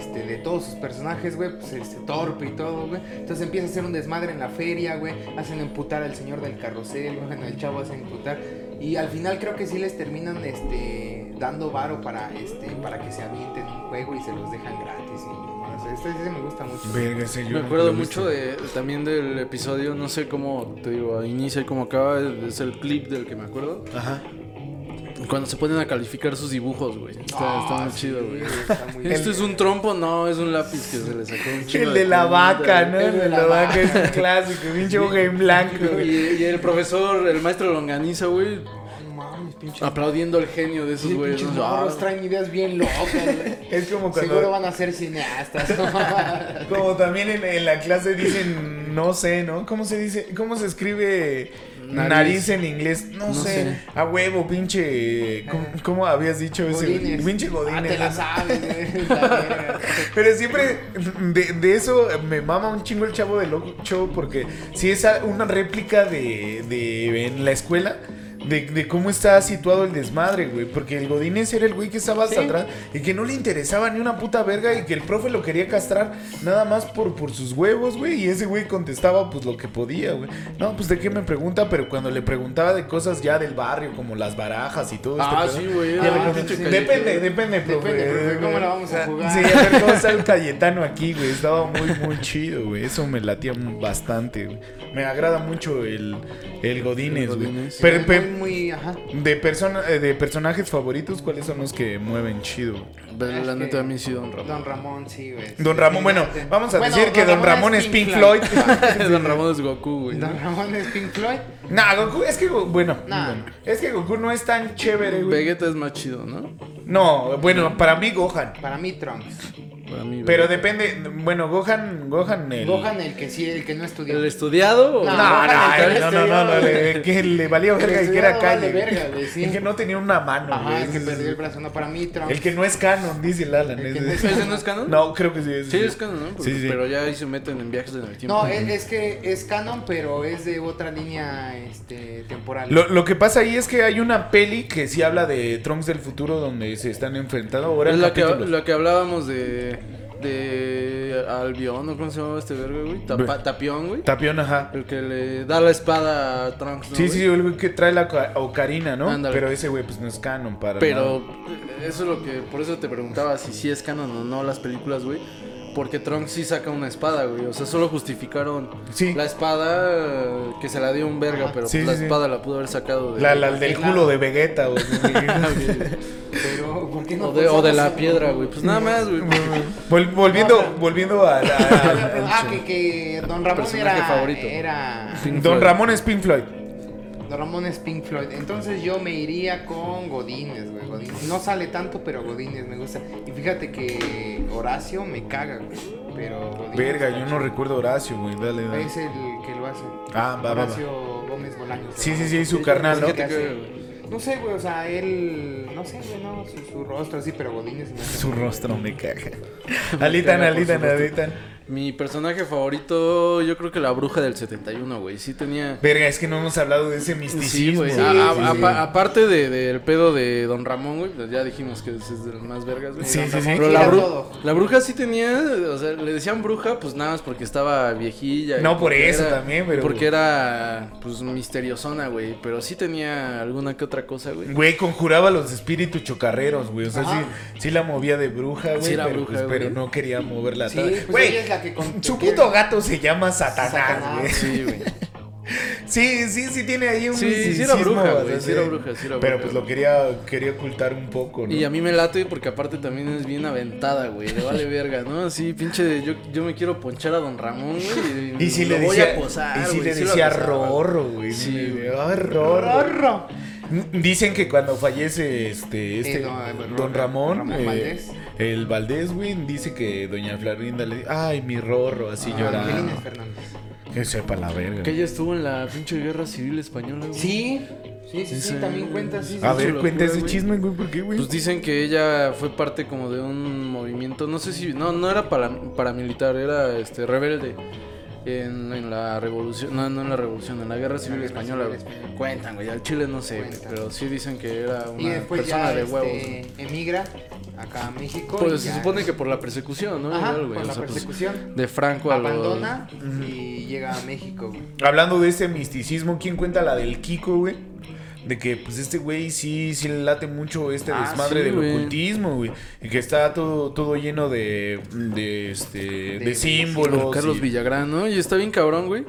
Este, de todos sus personajes, güey, pues este, torpe y todo, güey. Entonces empieza a hacer un desmadre en la feria, güey. Hacen emputar al señor del carrusel, *laughs* güey. El chavo hacen emputar. Y al final creo que sí les terminan, este, dando varo para, este, para que se avienten un juego y se los dejan gratis. Y, bueno, este, este me gusta mucho. Yo Me acuerdo mucho de, también del episodio, no sé cómo, te digo, inicia y cómo acaba, es el clip del que me acuerdo. Ajá. Cuando se ponen a calificar sus dibujos, güey. Está, está muy sí, chido, güey. está muy *laughs* ¿Esto es un trompo? No, es un lápiz que se le sacó un chingo El de la vaca. ¿no? El de la vaca es un clásico, pinche hoja en blanco, güey. Y, y el profesor, el maestro Longaniza, güey, No mames, pinche. aplaudiendo el genio de esos güeyes. pinches ¿no? Ah, traen ideas bien locas, güey. *laughs* Es como cuando... Seguro van a ser cineastas. Como también en, en la clase dicen, no sé, ¿no? ¿Cómo se dice? ¿Cómo se escribe nariz, Nariz. en inglés? No, No sé. sé. A huevo, pinche. ¿Cómo, cómo habías dicho ese? Pinche Ah, Godines. te la sabes. Pero siempre de, de eso me mama un chingo el chavo del Ocho porque si es una réplica de, de en la escuela. De, de cómo está situado el desmadre, güey. Porque el Godínez era el güey que estaba hasta Sí. atrás y que no le interesaba ni una puta verga y que el profe lo quería castrar nada más por, por sus huevos, güey. Y ese güey contestaba pues lo que podía, güey. No, pues de qué me pregunta, pero cuando le preguntaba de cosas ya del barrio, como las barajas y todo Ah, este sí, güey. Ah, sí. Depende, depende, profe. Depende, profe, ¿cómo la vamos a jugar? Sí, a ver cómo está el Cayetano aquí, güey. Estaba muy, muy chido, güey. Eso me latía bastante, güey. Me agrada mucho el, el Godínez, El güey. Godínez. Pero, muy, pero, muy, ajá. de, persona, eh, de personajes favoritos, ¿cuáles son los que mueven chido? La que- neta a mí sí, Don Ramón. Don Ramón, sí, güey. Don Ramón, bueno, vamos a decir que Don Ramón es Pink Floyd. *laughs* Don Ramón es Goku, güey. Don Ramón es Pink Floyd. nah, Goku, es que, bueno, Nah. bueno, es que Goku no es tan chévere, güey. Vegeta es más chido, ¿no? No, bueno, para mí Gohan. Para mí, Trunks. Para mí, Pero Vegeta. depende, bueno, Gohan, Gohan el... Gohan, el que sí, el que no estudió. ¿El estudiado? o- No, No, no, Gohan, el que no, no, no, no, le- que le valía verga y que era calle. verga, güey, sí. El que no tenía una mano, Ajá, el que Ese es- perdió el brazo. No, para mí, Trunks. El que no es canon, dice el Alan. El que ese- no es ¿Ese no es canon? No, creo que sí es. Sí, es canon, ¿no? Porque- Sí, sí. Pero ya ahí se meten en viajes en el tiempo. No, es, es que es canon, pero es de otra línea este, temporal. Lo, lo que pasa ahí es que hay una peli que sí habla de Trunks del futuro donde se están enfrentando ahora Es la que, capítulos. la que hablábamos de. De. Albión, ¿o cómo se llama este verga, güey? Tapa- Tapión, güey. Tapión, ajá. El que le da la espada a Trunks, ¿no, Sí, güey? sí, el güey que trae la oca- ocarina, ¿no? Ándale. Pero ese güey pues no es canon para Pero nada. eso es lo que. Por eso te preguntaba si sí es canon o no las películas, güey. Porque Trunks sí saca una espada, güey. O sea, solo justificaron Sí. la espada eh, que se la dio un verga, pero Sí, pues la sí, espada la pudo haber sacado de. La, la del Claro. culo de Vegeta, güey. *laughs* *laughs* Pero, ¿por qué no o, de, o de la piedra, güey. Pues nada más, güey. Vol- volviendo, volviendo a la... *laughs* Ah, que, que Don Ramón era, favorito. era. Don. Ramón es Pink Floyd. Don Ramón es Pink Floyd. Entonces yo me iría con Godínez, güey. Godínez. No sale tanto, pero Godínez me gusta. Y fíjate que Horacio me caga, güey. Pero Godínez Verga, yo no recuerdo Horacio, güey. Dale, dale. Es el que lo hace. Ah, va, va, va. Horacio Gómez Bolaños. Sí, sí, sí, su carnal, ¿no? No sé, güey, o sea, él. No sé, güey, no. Su, su rostro así, pero Godínez me *laughs* Su rostro me caga. *laughs* Alitan, alitan, alitan. Mi personaje favorito, yo creo que la bruja del 71, güey. Sí tenía. Verga, es que no hemos hablado de ese Sí, misticismo. güey. Sí, A- sí, a- sí. apa- Aparte de- del pedo de Don Ramón, güey, pues ya dijimos que es de los más vergas, güey. Sí, Don sí, sí. Pero la, bru- todo. la bruja sí tenía, o sea, le decían bruja, pues nada más porque estaba viejilla. y No, por eso era- también, pero- Porque era, pues, misteriosona, güey. Pero sí tenía alguna que otra cosa, güey. Güey, conjuraba los espíritus chocarreros, güey. O sea, sí, sí la movía de bruja, güey. Sí era pero, bruja, pues, güey. pero no quería moverla. Sí, pues Güey, la que con- *laughs* su que puto quiere- gato se llama Satanás, Satanás. güey. Sí, güey. *laughs* Sí, sí, sí tiene ahí un Sí, sí era bruja, güey, sí era bruja, sí era Pero bruja, pues lo quería, quería ocultar un poco, ¿no? Y a mí me late porque aparte también es bien aventada, güey. Le vale verga, ¿no? Así, pinche, yo, yo me quiero ponchar a Don Ramón, güey. Y si le voy decía, a posar, y si le decía. Rorro, güey. Sí, Le güey. decía, "Ay, Rorro". Dicen que cuando fallece este, este Eh, don- don, Ramón, Ramón eh, Valdés. el Valdés, güey, dice que doña Florinda le dice, ay, mi Rorro, así Ah, llorando. Que sepa la verga. Que ella estuvo en la pinche guerra civil española, güey. Sí, sí, sí, sí, Sí. también cuenta, sí. A ver, cuenta ese güey. chisme, güey, ¿por qué, güey? Pues dicen que ella fue parte como de un movimiento, no sé si, no, no era para, paramilitar, era este rebelde en, en la revolución, no, no en la revolución, en la guerra civil guerra española. civil española. Cuentan, güey, al Chile no sé, Cuentan. pero sí dicen que era Y una después persona ya de huevos. este, emigra acá a México. Pues se supone que por la persecución, ¿no? Ajá, Igual, güey, por la sea, pues, persecución. de Franco a los- abandona y llega a México. güey. Hablando de ese misticismo, ¿quién cuenta la del Kiko, güey? De que, pues, este güey sí, sí le late mucho este Ah, desmadre sí, del ocultismo, güey. Y que está todo, todo lleno de, de, este, de, de símbolos. Carlos y- Villagrán, ¿no? Y está bien cabrón, güey.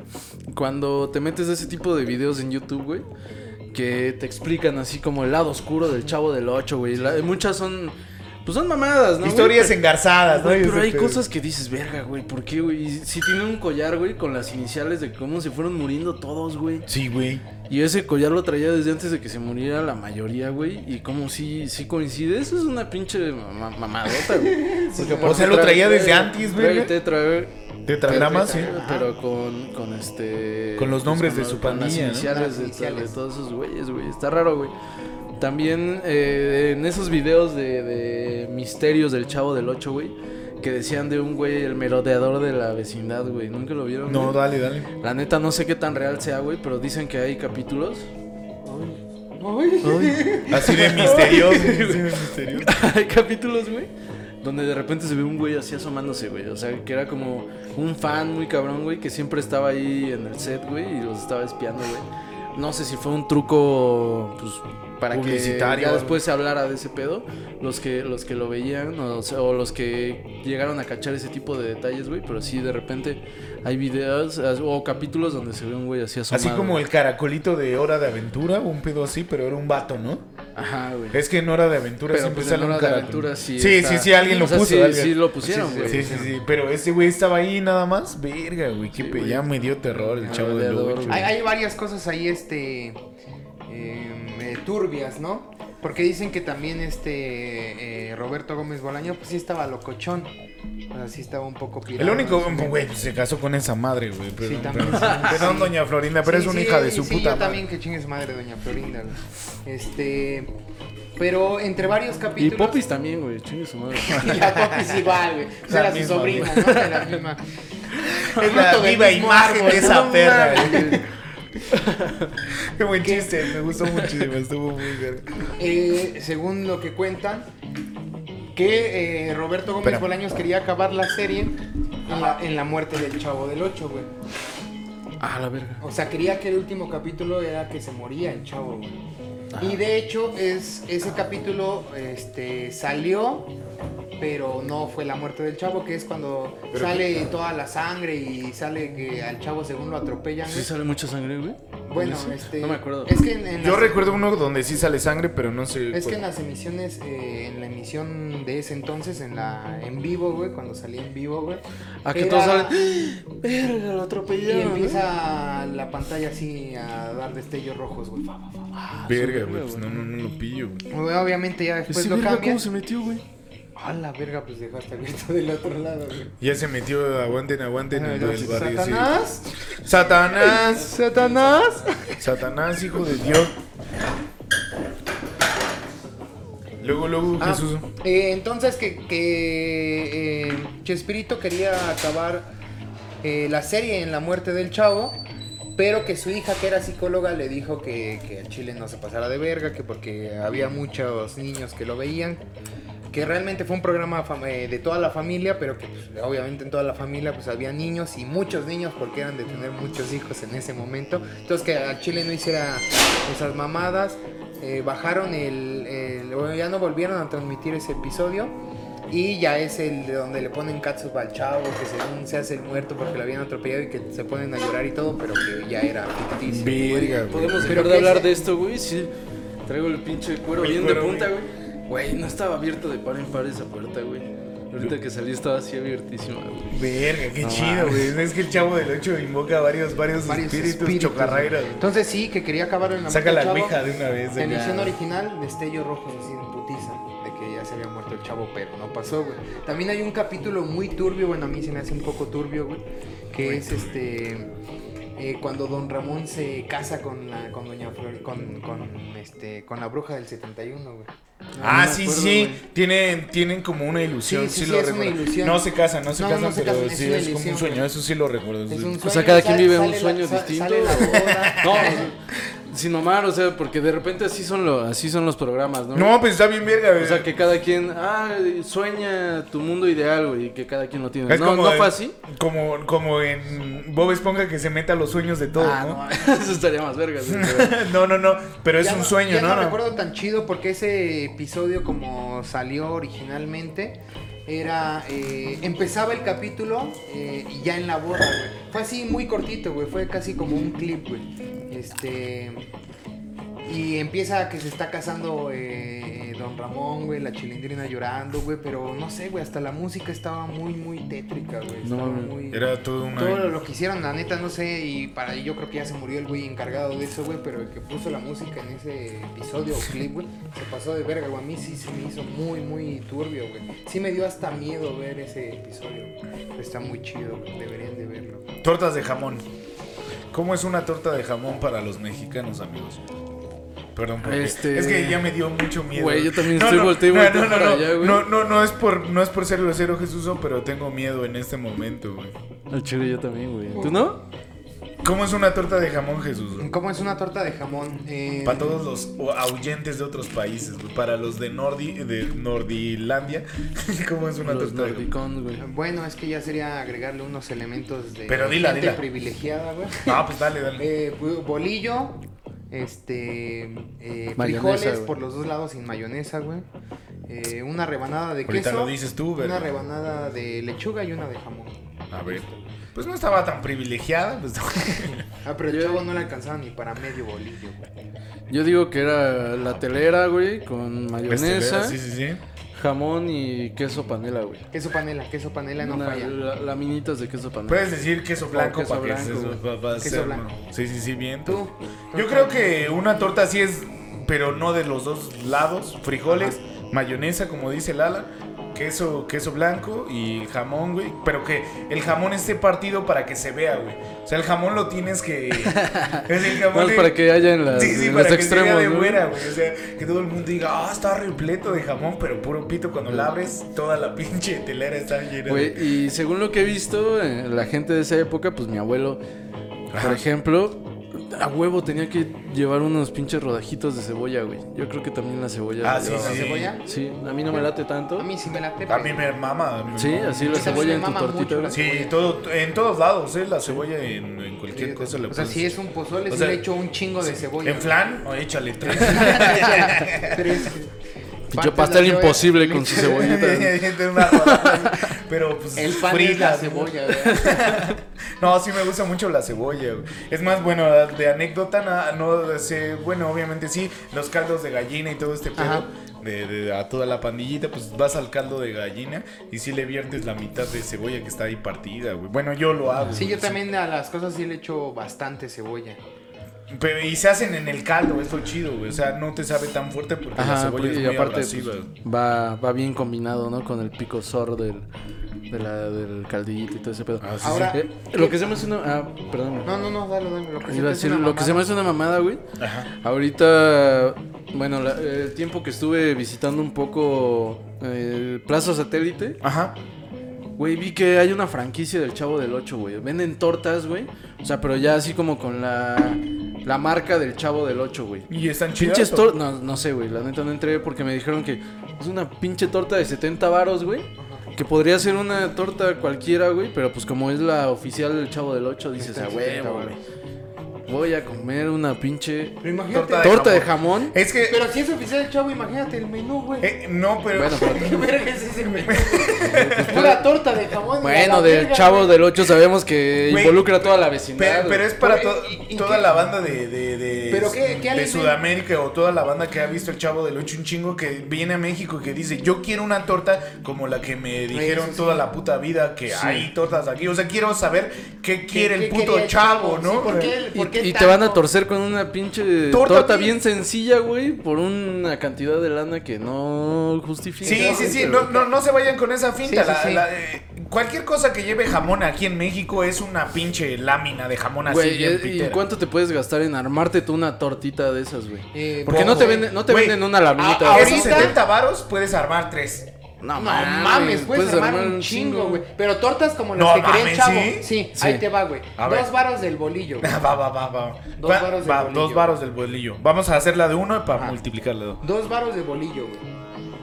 Cuando te metes a ese tipo de videos en YouTube, güey. que te explican así como el lado oscuro del Chavo del 8, güey. La- muchas son, pues son mamadas, ¿no? Historias güey? engarzadas, ¿no? Güey, pero hay cosas que dices, verga, güey, ¿por qué, güey? Si tiene un collar, güey, con las iniciales de cómo se fueron muriendo todos, güey. Sí, güey. Y ese collar lo traía desde antes de que se muriera la mayoría, güey. Y como si, si coincide, eso es una pinche ma- mamadota, güey. *laughs* Porque o sea, lo traía desde antes, güey. tetra- Tetragramas, sí. Pero con, con este. Con los nombres con de su con las pandilla, Las de, iniciales. de todos esos güeyes, güey. Está raro, güey. También eh, en esos videos de, de misterios del Chavo del 8, güey. Que decían de un güey, el merodeador de la vecindad, güey. ¿Nunca lo vieron? No, güey? dale, dale. La neta no sé qué tan real sea, güey, pero dicen que hay capítulos. *laughs* Así de misterioso. así de misterioso. *laughs* hay capítulos, güey, donde de repente se ve un güey así asomándose, güey. O sea, que era como un fan muy cabrón, güey, que siempre estaba ahí en el set, güey, y los estaba espiando, güey. No sé si fue un truco, pues, para que ya después se hablara de ese pedo. Los que, los que lo veían, o, los que llegaron a cachar ese tipo de detalles, güey. Pero sí, de repente hay videos o capítulos donde se ve un güey así asomado. Así como el caracolito de Hora de Aventura, un pedo así, pero era un vato, ¿no? Ajá, güey. Es que en Hora de Aventura Pero siempre pues en sale un Hora de. Aventura sí Sí, está- sí, sí, alguien lo o sea, puso. sí- alguien. sí lo pusieron, güey. Sí, sí, sí, pero ese güey estaba ahí nada más. Verga, güey, qué Sí, pe- ya me dio terror el chavo del Merodeador, ocho. güey. Hay, hay varias cosas ahí, este, eh, eh, turbias, ¿no? Porque dicen que también este eh, Roberto Gómez Bolaño, pues sí estaba locochón. O sea, sí estaba un poco pirado. El único, güey, pues se casó con esa madre, güey. Perdón, Sí, también, perdón. sí. Perdón, doña Florinda, pero Sí, es una sí, hija de su sí, puta yo madre. también que chingue su madre, doña Florinda. güey. Este, pero entre varios Y capítulos. Popis también, güey. Chingue su madre. *laughs* Y la Popis igual, güey. Pues La Era su misma, sobrina, güey. ¿no? De la misma. *laughs* Es la viva imagen de esa perra. güey. *laughs* Qué buen chiste, me gustó muchísimo, estuvo muy verga. Eh, según lo que cuentan, que eh, Roberto Gómez Espera. Bolaños quería acabar la serie en la, en la muerte del Chavo del 8, güey. Ah, la verga. O sea, quería que el último capítulo era que se moría el Chavo, güey. Y de hecho, es, ese capítulo este, salió, pero no fue la muerte del Chavo, que es cuando Pero sale toda la sangre y sale que al Chavo según lo atropellan. ¿Sí sale mucha sangre, güey? Bueno, ¿Sí? este... No me acuerdo. Es que en, en Yo las- recuerdo uno donde sí sale sangre, pero no sé. Es que en las emisiones, eh, en la emisión de ese entonces, en la en vivo, güey, cuando salía en vivo, güey. Ah, que era- todos salen. Verga, lo Y atropellaron. ¿no? empieza la pantalla así a dar destellos rojos, güey. Ah, Verga, güey, pues no, no, no lo pillo, güey. Obviamente ya después Ese lo verga, cambian. ¿cómo se metió, güey? A la verga, pues dejaste abierto del otro lado, güey. Ya se metió, aguanten, aguanten el del barrio. sí. Satanás. Satanás. Satanás. Satanás, hijo de Dios. Luego, luego, Ah, Jesús. eh, entonces que, que eh, Chespirito quería acabar eh, la serie en la muerte del chavo, pero que su hija que era psicóloga le dijo que, que el Chile no se pasara de verga, que porque había muchos niños que lo veían. Que realmente fue un programa eh, de toda la familia, pero que pues, obviamente en toda la familia pues había niños y muchos niños porque eran de tener muchos hijos en ese momento. Entonces que al Chile no hiciera esas mamadas. eh, bajaron el, el- bueno, ya no volvieron a transmitir ese episodio. Y ya es el de donde le ponen catsup al chavo, que según se hace el muerto porque lo habían atropellado y que se ponen a llorar y todo, pero que ya era ficticio. ¿Podemos dejar de hablar de esto, güey? Sí. Traigo el pinche cuero El bien cuero, de punta, güey. Güey. No estaba abierto de par en par esa puerta, güey. Ahorita que salí estaba así abiertísima, güey. Verga, qué No chido, güey. Es que el chavo del 8 invoca varios, varios, Varios espíritus, espíritus, chocarrairas. güey. Entonces sí, que quería acabar en la Saca la ouija de una vez. Acá. emisión original, destello rojo, así en putiza, de que ya se había muerto el chavo, pero no pasó, güey. También hay un capítulo muy turbio, bueno, a mí se me hace un poco turbio, güey, que es este. eh, cuando Don Ramón se casa con la con Doña Flor, con, con, este, con la bruja del 71, güey. Ah, No sí, acuerdo, sí. Tienen, tienen como una ilusión. Sí, Sí, sí, sí, lo es una recuerdo. ilusión. No se casan, no se No, casan, no se pero casan, sí es como un sueño. Eso sí lo recuerdo. Es O sea, cada quien vive un sale sueño distinto. Sale la boda. *laughs* No, *laughs* sin Omar, o sea, porque de repente así son, lo, así son los programas, ¿no? No, pues está bien verga, güey. O sea, que cada quien, ah, sueña tu mundo ideal, güey, y que cada quien lo tiene. Es no, como no fue así. Como, como en Bob Esponja que se meta a los sueños de todos, ah, ¿no? no, *laughs* eso estaría más verga. güey, pero- *laughs* No, no, no. Pero es Ya un sueño, ya ¿no? no, No. recuerdo tan chido porque ese episodio como salió originalmente era eh, empezaba el capítulo eh, y ya en la boda, güey. Fue así muy cortito, güey. Fue casi como un clip, güey. Este Y empieza que se está casando eh, Don Ramón, güey, la chilindrina llorando, güey, pero no sé, güey, hasta la música estaba muy, muy tétrica, güey. No, muy... Era todo una. Todo lo que hicieron, la neta, no sé, y para yo creo que ya se murió el güey encargado de eso, güey, pero el que puso la música en ese episodio o clip, güey, se pasó de verga, güey. A mí sí se me hizo muy, muy turbio, güey. Sí me dio hasta miedo ver ese episodio, güey. Está muy chido, güey, deberían de verlo. Tortas de jamón. ¿Cómo es una torta de jamón para los mexicanos, amigos? Perdón, porque Este- es que ya me dio mucho miedo. Güey, yo también estoy volteé y no, no, no, para no, allá, güey. no, no, no es por, no es por ser grosero, Jesús, pero tengo miedo en este momento, güey. Al chile yo también, güey. ¿Tú no? ¿Cómo es una torta de jamón, Jesús? ¿Cómo es una torta de jamón? Eh, Para todos los ahuyentes de otros países, güey. Para los de Nordi, de Nordilandia, *laughs* ¿cómo es una Los torta de jamón? Bueno, es que ya sería agregarle unos elementos de Pero dila, gente dila. privilegiada, güey. Ah, pues dale, dale. *laughs* Eh, bolillo, este, eh, frijoles por los dos lados sin mayonesa, güey. Eh, una rebanada de Ahorita queso. lo dices tú, Una ¿verdad? rebanada de lechuga y una de jamón. A ver. Pues no estaba tan privilegiada. Pues, Ah, pero el Yo- chavo no le alcanzaba ni para medio bolillo, güey. Yo digo que era la telera, güey, con mayonesa, Sí, sí, sí. Jamón y queso panela, güey. Queso panela, queso panela no Una- falla. la- laminitas de queso panela. Puedes decir queso blanco queso para que blanco, güey. Queso ser, blanco. Sí, sí, sí, bien. Tú. Yo creo que una torta así es, pero no de los dos lados. Frijoles, mayonesa, como dice Lala, queso, queso blanco y jamón, güey. Pero que el jamón esté partido para que se vea, güey. O sea, el jamón lo tienes que. *laughs* es el jamón. De- para que haya en, las- Sí, sí, en para los que extremos, de ¿no? fuera, güey. O sea, que todo el mundo diga, ah, está repleto de jamón, pero puro pito. Cuando la abres, toda la *laughs* pinche telera está llena Güey, de. y según lo que he visto, eh, la gente de esa época, pues mi abuelo, Ajá. por ejemplo, a huevo tenía que llevar unos pinches rodajitos de cebolla, güey. Yo creo que también la cebolla. Ah, sí, llevaba- ¿La sí. cebolla? Sí, a mí no me late tanto. A mí sí me la A mí me mama. a mí me Sí, mama. así la cebolla en tu tortita. Sí, todo, en todos lados, ¿eh? La cebolla en, en cualquier cosa le O sea, si es un pozole, O sí le echo un chingo de cebolla. En flan, o échale tres. *laughs* *laughs* Tres. Pinche pastel imposible le con su *laughs* cebollita. Pero pues El pan es la fritas, cebolla. *laughs* No, sí me gusta mucho la cebolla. güey. Es más, bueno, de anécdota, no sé, bueno, obviamente sí, los caldos de gallina y todo este pedo. Ajá. De, de- a toda la pandillita, pues vas al caldo de gallina y sí le viertes la mitad de cebolla que está ahí partida, güey. Bueno, yo lo hago. Sí, yo también a las cosas sí le echo bastante cebolla. Pero, y se hacen en el caldo, es lo chido, güey. O sea, no te sabe tan fuerte porque la Ajá, cebolla porque- es y muy aparte abrasiva. pues, va, va bien combinado, ¿no? Con el picosor del, de la, del caldillito y todo ese pedo. Ah, sí, Ahora, Eh, lo que se me hace una... Ah, perdón. No, no, no, dale, dale. Lo que, se Iba a decir, una lo que se me hace una mamada, güey. Ajá. Ahorita, bueno, la- el tiempo que estuve visitando un poco eh, Plaza Satélite, Ajá. güey, vi que hay una franquicia del Chavo del 8, güey. Venden tortas, güey. O sea, pero ya así como con la, la marca del Chavo del 8, güey. Y están chidas. Pinches tortas, no, no sé, güey, la neta no entré porque me dijeron que es una pinche torta de 70 varos, güey. Que podría ser una torta cualquiera, güey, pero pues como es la oficial del Chavo del 8, dices, a en 70 huevo, varos". güey. Voy a comer una pinche imagínate. Torta de torta de jamón. jamón. Es que. Pero si es oficial el chavo, imagínate el menú, güey. eh, no, pero. Bueno, pero *laughs* ¿Qué verga es ese menú? Pura torta de jamón. Bueno, del verga, chavo güey. del 8 sabemos que Güey, involucra a toda la vecindad. Pero, pero es para Pero, to- ¿y- y toda qué? la banda de, de, de, ¿Pero qué- qué de? Sudamérica o toda la banda que ha visto el Chavo del 8 un chingo que viene a México y que dice, yo quiero una torta como la que me dijeron sí. toda la puta vida que hay tortas aquí. O sea, quiero saber qué quiere ¿Qué- el qué puto chavo, Sí, ¿no? ¿por qué, por qué y te van a torcer con una pinche Torta torta, bien- sencilla, güey, por una cantidad de lana que no justifica. Sí, sí, sí, no, no, no se vayan con esa finta. Sí, sí, la- sí. la- eh, cualquier cosa que lleve jamón aquí en México es una pinche lámina de jamón así Güey, bien ¿y cuánto te puedes gastar en armarte tú una tortita de esas, güey? Eh, Porque no te venden, no te Güey, venden una laminita. a- ahorita- 70 varos puedes armar tres. No, No mames, puedes, armar un chingo, güey. Pero tortas como las No que quería el chavo. ¿sí? Sí, Sí. ahí te va, güey. Dos varos del bolillo. *laughs* Va, va, va, va. Dos Va, varos del va, bolillo. dos varos del bolillo. Vamos a hacerla de uno para Ajá. multiplicarla de dos. Dos varos de bolillo, güey.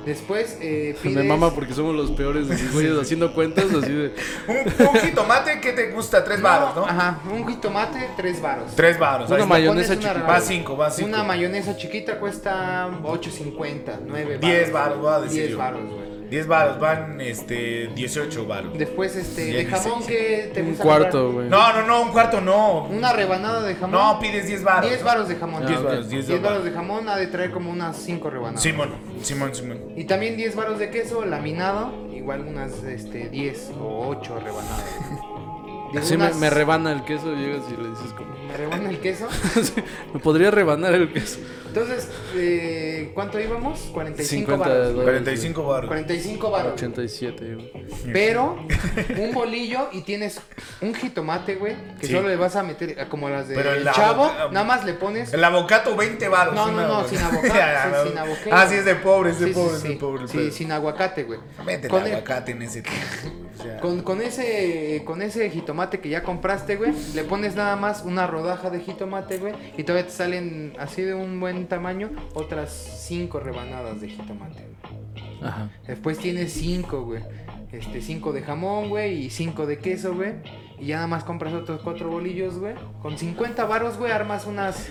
Después eh, *laughs* pides... Me mama porque somos los peores güeyes haciendo cuentas así de... *laughs* Un, un jitomate que te gusta, tres varos, ¿no? Ajá, un jitomate, tres varos. Tres varos. Una mayonesa una chiquita. Va cinco, va cinco. Una mayonesa chiquita cuesta 8.50, 9 varos. Diez varos, voy a decir 10 yo. varos, güey. 10 varos, van este 18 varos. Después, este, de jamón que te Un gusta cuarto, comprar? güey. No, no, no, un cuarto no. Una rebanada de jamón. No, pides 10 varos. 10 varos de jamón. 10 Ah, varos, ok. 10 10 varos varos. de jamón ha de traer como unas 5 rebanadas. Simón, Simón, Simón. Y también 10 varos de queso laminado, igual unas este, 10 o 8 rebanadas. Así me, unas- me rebana el queso, llegas y le dices como... me rebana el queso. *laughs* Sí, me podría rebanar el queso. Entonces, eh, ¿cuánto íbamos? 45 50 varos. dólares. 45 varos. 45 varos. 87, güey. Pero *laughs* un bolillo y tienes un jitomate, güey, que Sí. solo le vas a meter eh, como las de Pero el chavo, avo- nada más le pones El avocato 20 varos. No, no, no, sin *laughs* aguacate, sí, sin aguacate. Ah, sí, es de pobre, es de Sí, sí, pobre, es de pobre. Sí, sin aguacate, güey. Mete el- aguacate en ese tiempo. *laughs* güey, o sea. Con, con ese con ese jitomate que ya compraste, güey, le pones nada más una rodaja de jitomate, güey, y todavía te salen así de un buen tamaño otras cinco rebanadas de jitomate. güey. Ajá. Después tienes cinco, güey. Este, cinco de jamón, güey, y cinco de queso, güey. Y ya nada más compras otros cuatro bolillos, güey. Con 50 varos, güey, armas unas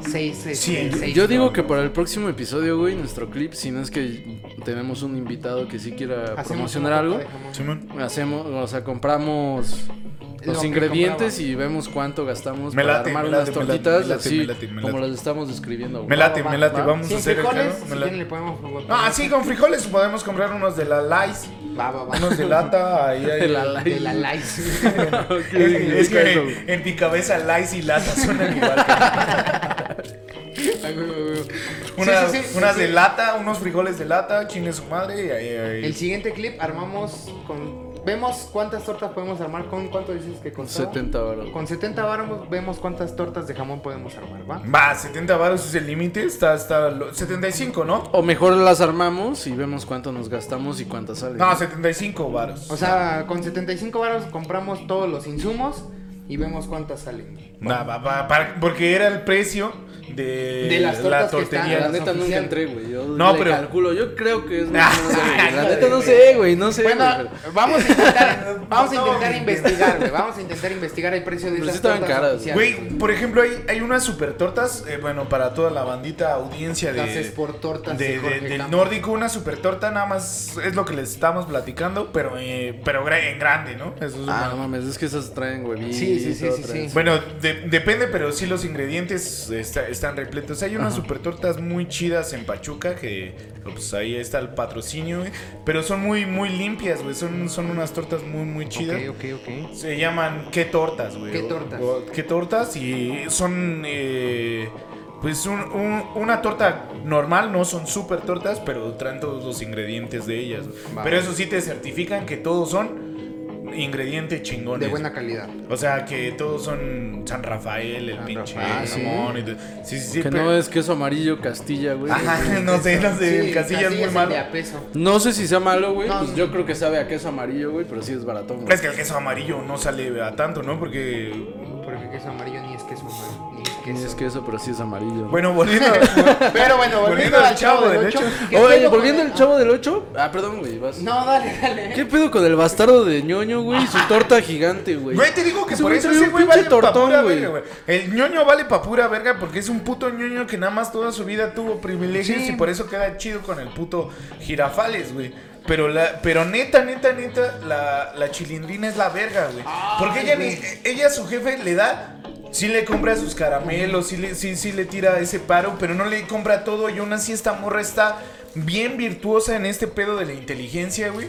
seis, este, Sí, seis Yo digo que para el próximo episodio, güey, nuestro clip, si no es que tenemos un invitado que sí quiera Hacemos promocionar algo. Simón. hacemos, o sea, compramos los ingredientes y vemos cuánto gastamos Me para late, armar me unas late, tortitas me late, así me late, me como las estamos describiendo. Me late, me late. va. Vamos a hacer el frijoles, caro, si le podemos Ah, sí, con frijoles podemos comprar unos de la Lice, Va, va, va. unos de lata. Ahí, *laughs* ahí. De la Lice. De la Lice. *laughs* Ok, *laughs* Es, que güey. en mi cabeza Lice y lata suenan igual. Güey. Unas, Sí, sí, sí, unas sí, de sí. lata, unos frijoles de lata, chingue su madre. Y ahí, ahí. El siguiente clip armamos con. Vemos cuántas tortas podemos armar. ¿Con cuánto dices que costaba? 70 baros. Con 70 varos vemos cuántas tortas de jamón podemos armar, ¿va? Va, 70 baros es el límite. Está hasta lo- 75, ¿no? O mejor las armamos y vemos cuánto nos gastamos y cuántas salen. No, 75 baros. O sea, con 75 varos compramos todos los insumos y vemos cuántas salen. Va, va, va, para- porque era el precio de, De las tortas la que están, tortería. la las neta nunca entré, güey. Yo No, le pero- calculo, yo creo que es Ah, *laughs* más o menos, güey. La neta no güey. sé, güey, no sé. Bueno, güey, pero- vamos a intentar, *laughs* vamos a intentar güey. investigar, güey. Vamos a intentar investigar el precio de Pero esas sí tortas caras. Güey, por ejemplo, hay, hay unas super tortas, eh, bueno, para toda la bandita audiencia Las de, Sport tortas de de- del Campos. nórdico, una super torta nada más es lo que les estamos platicando, pero, eh, pero en grande, ¿no? Eso es Ah, una- no mames, es que esas traen huevitos. Sí, sí, sí, sí, sí. Bueno, de- depende, pero sí los ingredientes está- están repletos. Hay unas super tortas muy chidas en Pachuca que pues ahí está el patrocinio, güey, pero son muy muy limpias, güey. Son, son unas tortas muy muy chidas. Ok, ok, ok. Se llaman qué tortas, güey. ¿Qué tortas? o- ¿Qué tortas? Y son eh, pues un- un- una torta normal, no son super tortas, pero traen todos los ingredientes de ellas. Pero eso sí te certifican que todos son ingredientes chingones. De buena calidad. O sea, que todos son San Rafael, el San pinche Rafael. ¿sí? jamón y todo. Sí, sí, sí. Que pero- no es queso amarillo Castilla, güey. Ajá, *laughs* no sé, no sé. Sí, el Castilla es muy malo. No sé si sea malo, güey. No, pues no. yo creo que sabe a queso amarillo, güey, pero sí es baratón, güey. Es que el queso amarillo no sale a tanto, ¿no? Porque. Porque queso amarillo ni es queso amarillo, ni es Ni queso. es queso, pero sí es amarillo. Bueno, volviendo. *laughs* Pero bueno, volviendo al chavo del 8. Oye, volviendo al chavo del 8. Ah, perdón, güey, vas. No, dale, dale. ¿Qué pedo con el bastardo de ñoño, güey? Su torta gigante, güey. Güey, te digo que por eso ese un güey pinche vale tortón, güey. El ñoño vale pa' pura verga porque es un puto ñoño que nada más toda su vida tuvo privilegios Sí. y por eso queda chido con el puto girafales, güey. Pero, la, pero neta, neta, neta, la, la chilindrina es la verga, güey. Porque ella, ni- ella, su jefe, le da, sí le compra sus caramelos, sí le, sí, sí le tira ese paro, pero no le compra todo. Y aún así esta morra está bien virtuosa en este pedo de la inteligencia, güey.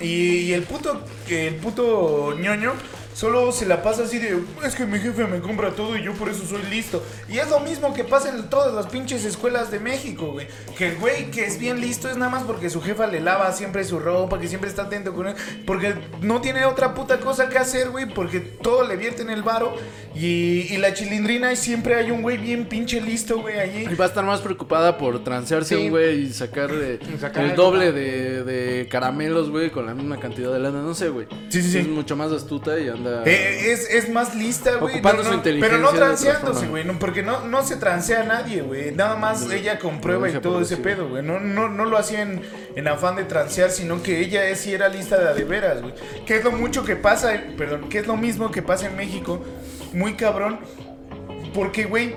Y, y el puto, el puto ñoño solo se la pasa así de, es que mi jefe me compra todo y yo por eso soy listo. Y es lo mismo que pasa en todas las pinches escuelas de México, güey. Que el güey que es bien listo es nada más porque su jefa le lava siempre su ropa, que siempre está atento con él. Porque no tiene otra puta cosa que hacer, güey, porque todo le vierte en el varo. Y, y la chilindrina y siempre hay un güey bien pinche listo, güey, allí. Y va a estar más preocupada por transearse Sí. un güey y sacar de- *laughs* Sacar el doble de, de caramelos, güey, con la misma cantidad de lana. No sé, güey. Sí, sí, sí. Es mucho más astuta y anda. Eh, es, es más lista, güey. Ocupando no, su no, inteligencia Pero no transeándose, güey. No, porque no, no se transea a nadie, güey. Nada más De- ella comprueba y todo ese pedo, güey. No, no, no lo hacía en, en afán de transear, sino que ella es, sí era lista de de veras, güey. Que es lo mucho que pasa, perdón, que es lo mismo que pasa en México. Muy cabrón. Porque, güey,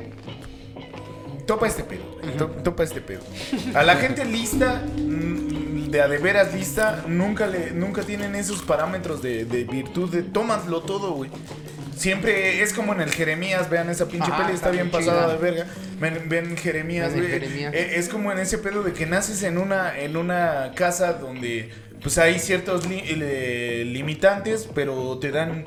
topa este pedo. Topa este pedo. A la gente lista de a de veras lista, nunca, le, nunca tienen esos parámetros de, de virtud de tómatlo todo, güey. Siempre es como en el Jeremías, vean esa pinche Ajá, peli, está está bien pasada de verga. Ven, ven Jeremías, güey. Jeremías. Eh, Es como en ese pedo de que naces en una, en una casa donde pues hay ciertos li- eh, limitantes, pero te dan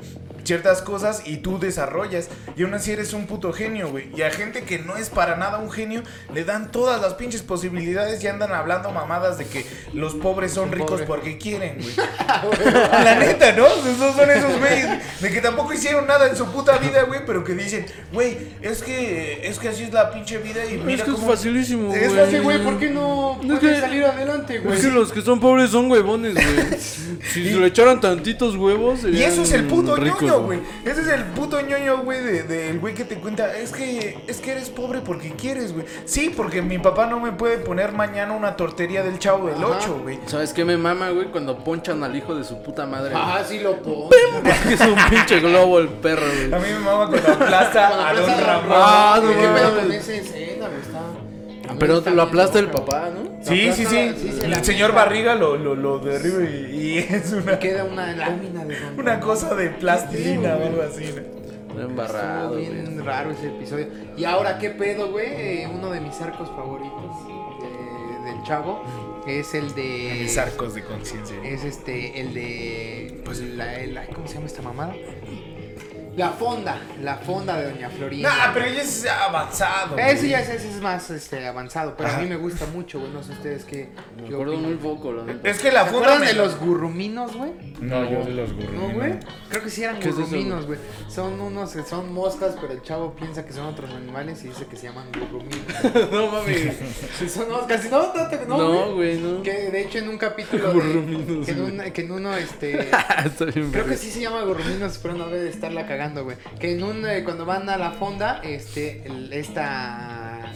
ciertas cosas y tú desarrollas. Y aún así eres un puto genio, güey. Y a gente que no es para nada un genio, le dan todas las pinches posibilidades y andan hablando mamadas de que los pobres son ricos porque quieren, güey. *laughs* La neta, ¿no? Esos son esos güeyes de que tampoco hicieron nada en su puta vida, güey, pero que dicen, güey, es que es que así es la pinche vida y mira es que es facilísimo, güey. Es Oye, güey, ¿por qué no puedes que- salir adelante, güey? Es que los que son pobres son huevones, güey. *laughs* Si le echaran tantitos huevos. Y eso es el puto ricos, ñoño, güey. Ese es el puto ñoño, güey, del de, güey que te cuenta. Es que, es que eres pobre porque quieres, güey. Sí, porque mi papá no me puede poner mañana una tortería del chavo del Ajá. 8, güey. ¿Sabes qué me mama, güey? Cuando ponchan al hijo de su puta madre. Ah, sí lo pongo. *laughs* Que es un pinche globo el perro, A güey. mí me mama cuando aplasta a Don Ramón. Ah, no ¿Qué pedo con esa escena, güey? Pero lo aplasta el papá, ¿no? Sí, sí, sí. Sí, se la El señor. Barriga lo, lo, lo derriba y, y *laughs* es una, Queda una lámina de *laughs* una cosa de plastilina o algo así, ¿no? Embarrado, Estuvo güey. bien raro ese episodio. Y ahora, ¿qué pedo, güey? Eh, uno de mis arcos favoritos eh, del chavo es el de... Mis arcos de conciencia. Es este, el de... Pues la, la- ¿Cómo se llama esta mamada? La fonda, la fonda de Doña Florinda. Nah, pero ella es avanzado. Ese güey. ya es, ese es más este, avanzado, pero Ajá. a mí me gusta mucho, güey. No sé ustedes qué. Me qué acuerdo opinan. muy poco, la neta. Es que la ¿Se fonda me- de los gurruminos, güey? No, yo de los No, gurruminos. güey. Creo que sí eran ¿Qué es eso, gurruminos, güey. Son unos que son moscas, pero el chavo piensa que son otros animales y dice que se llaman gurruminos. *laughs* no mames. Son moscas. No, no, te- no, No, güey. no. Que de hecho en un capítulo. de- Gurruminos, que, en güey. un- que en uno, este. *laughs* Creo que sí se llama Gurruminos, pero no debe de estarla Que en un, eh, cuando van a la fonda, este, esta,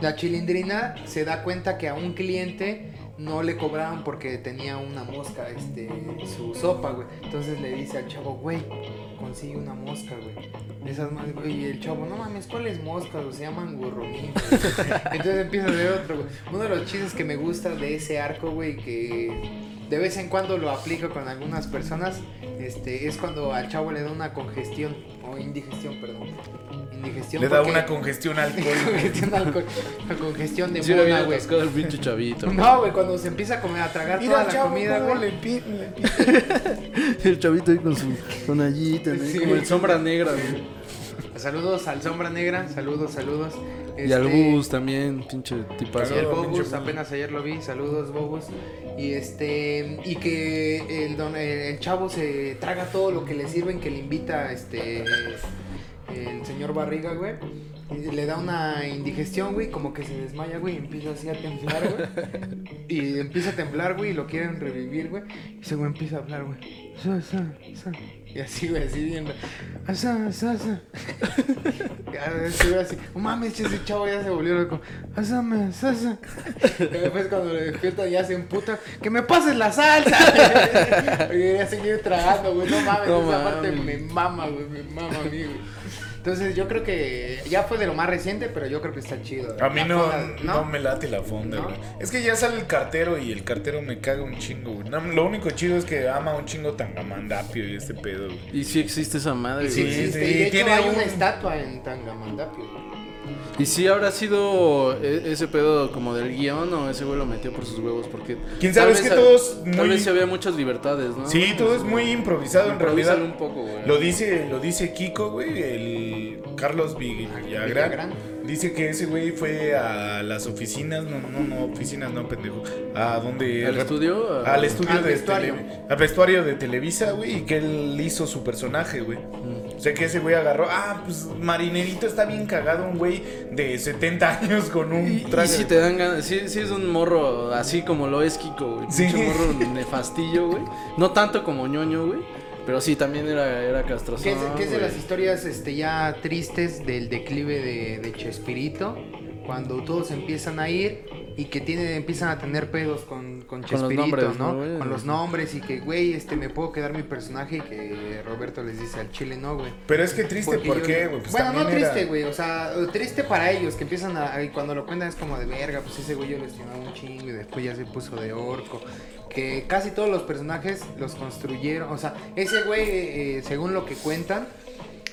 la chilindrina se da cuenta que a un cliente no le cobraban porque tenía una mosca, este, su sopa, güey. Entonces le dice al chavo, güey, consigue una mosca, güey. De más. Y el chavo, no mames, ¿cuáles moscas? Se llaman gurruminos. *laughs* Entonces empieza ver otro. Uno de los chistes que me gusta de ese arco, güey, que de vez en cuando lo aplico con algunas personas, este, es cuando al chavo le da una congestión, o indigestión, perdón. Indigestión. Le da una congestión *laughs* alcohólica. congestión alcohol, una congestión de Sí, mona, güey. el pinche chavito. *laughs* No, güey, cuando se empieza a comer, a tragar Mira, toda la chavo, comida, güey. le pi- le pi- *laughs* El chavito ahí con su tonallita. Sí. Como el sombra negra, güey. Saludos al Sombra Negra, saludos, saludos. Y al Este, bus también, pinche tipazo. Y Bobus, pinche apenas ayer lo vi, saludos Bobus. Y este y que el, don, el, el chavo se traga todo lo que le sirven, que le invita este el señor Barriga, güey. Y le da una indigestión, güey, como que se desmaya, güey, y empieza así a temblar, güey. *laughs* Y empieza a temblar, güey, y lo quieren revivir, güey. Y ese güey empieza a hablar, güey. Y así, güey, así viendo. Asa, asa, asa. Así, güey, así. No mames, ese chavo ya se volvió loco. Asame, asa. Y después cuando le despierta ya se emputa. ¡Que me pases la salsa! *laughs* y ya seguir tragando, güey. No mames, No esa parte me mama, güey. Me mama a mí, güey. Entonces yo creo que ya fue de lo más reciente, pero yo creo que está chido. A mí no, fonda, no me late la fonda, ¿No? güey. Es que ya sale el cartero y el cartero me caga un chingo, güey. No, lo único chido es que ama un chingo Tangamandapio y este pedo, güey. Y sí existe esa madre, Sí, güey. sí, existe. sí, y de hecho tiene hay un- una estatua en Tangamandapio. güey. Y sí habrá sido e- ese pedo como del guion o ese güey lo metió por sus huevos porque... ¿Quién sabe? tal Es vez que todos Tal muy- vez sí había muchas libertades, ¿no? Sí, todo es muy improvisado en realidad. Un poco, güey. Lo dice, lo dice Kiko, güey, el Carlos Villagrán. Dice que ese güey fue a las oficinas, no, no, no, oficinas, no, pendejo. A donde... ¿Al estudio? Al estudio Al de vestuario. tele- al vestuario de Televisa, güey, y que él hizo su personaje, güey. Mm. O sea que ese güey agarró, ah, pues Marinerito está bien cagado, un güey de 70 años con un Y, traje. y si te dan ganas, sí, sí es un morro así como lo es Kiko, güey. Sí. Pinche morro nefastillo, güey. No tanto como ñoño, güey. Pero sí, también era, era castroso. ¿Qué es, qué es de las historias este, ya tristes del declive de, de Chespirito? Cuando todos empiezan a ir y que tiene, empiezan a tener pedos con, con los Chespirito, nombres, ¿no? con los nombres y que, güey, este, me puedo quedar mi personaje y que Roberto les dice al chile, no, güey. Pero es que triste, Porque ¿por yo- qué, güey? Pues bueno, no triste, güey. O sea, triste para ellos que empiezan a. y cuando lo cuentan es como de verga. Pues ese güey yo lo estimaba un chingo y después ya se puso de orco. Que casi todos los personajes los construyeron. O sea, ese güey, eh, según lo que cuentan,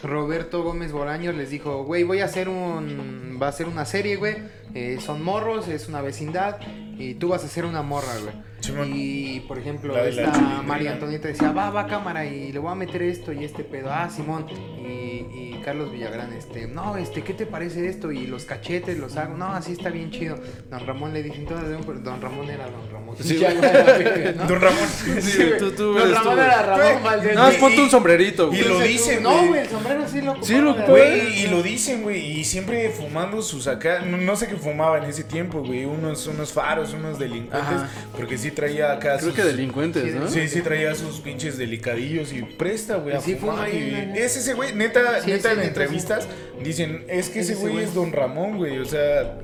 Roberto Gómez Bolaños les dijo: Güey, voy a hacer un. Va a ser una serie, güey. eh, son morros, es una vecindad. Y tú vas a hacer una morra, güey. Simón. Y por ejemplo, La de la esta. María Antonieta decía, va, va cámara y le voy a meter esto y este pedo. Ah, Simón. Y, y Carlos Villagrán, este, no, este, ¿qué te parece esto? Y los cachetes los hago. No, así está bien chido. Don Ramón le dice, entonces, Don Ramón era Don Ramón. Sí, Ya, ¿no? Don Ramón. Sí, güey, tú, tú Don eres Ramón tú, era. Ramón Valdés. Y- ponte un sombrerito, y lo dicen, No, güey. el sombrero sí lo Sí, lo Güey, y lo dicen, güey, y siempre fumando sus acá, no, no sé qué fumaba en ese tiempo, güey, unos, unos faros, unos delincuentes, Ajá. porque sí traía acá Creo sus- que delincuentes, ¿no? Sí, sí traía sus pinches delicadillos y presta, güey, sí fumar. fuma ahí, y- ¿no? Es ese güey, neta, Sí, neta sí, en neta, entrevistas dicen, es que Es ese güey es Don Ramón, güey, o sea,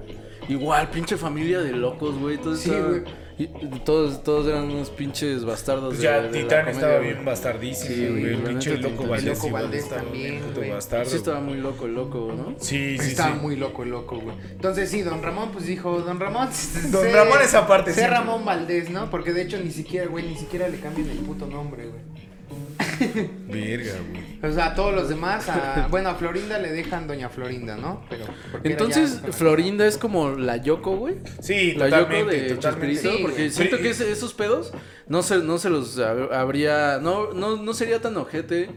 Igual, pinche familia de locos, güey. Todos, Sí, güey. Y todos, todos eran unos pinches bastardos. pues de- ya de la Titán comedia, estaba bien bastardísimo, Sí, güey, el la pinche loco el Valdés. Loco Valdés estaba también, güey. bastardo. Sí, estaba muy loco el loco, ¿no? Sí, sí, Estaba sí. muy loco, loco, güey. Entonces sí, don Ramón pues dijo, don Ramón... *laughs* Don sé- Ramón esa parte, siempre. Ramón Valdés, ¿no? Porque de hecho ni siquiera, güey, ni siquiera le cambian el puto nombre, güey. *laughs* Verga, güey. O sea, a todos los demás, a, bueno, a Florinda le dejan Doña Florinda, ¿no? Pero Entonces, ya- Florinda es como la Yoko, güey. Sí, La Yoko totalmente, de totalmente. Chespirito, Sí, porque güey. siento que ese- esos pedos no se, no se los hab- habría. No, no, no sería tan ojete.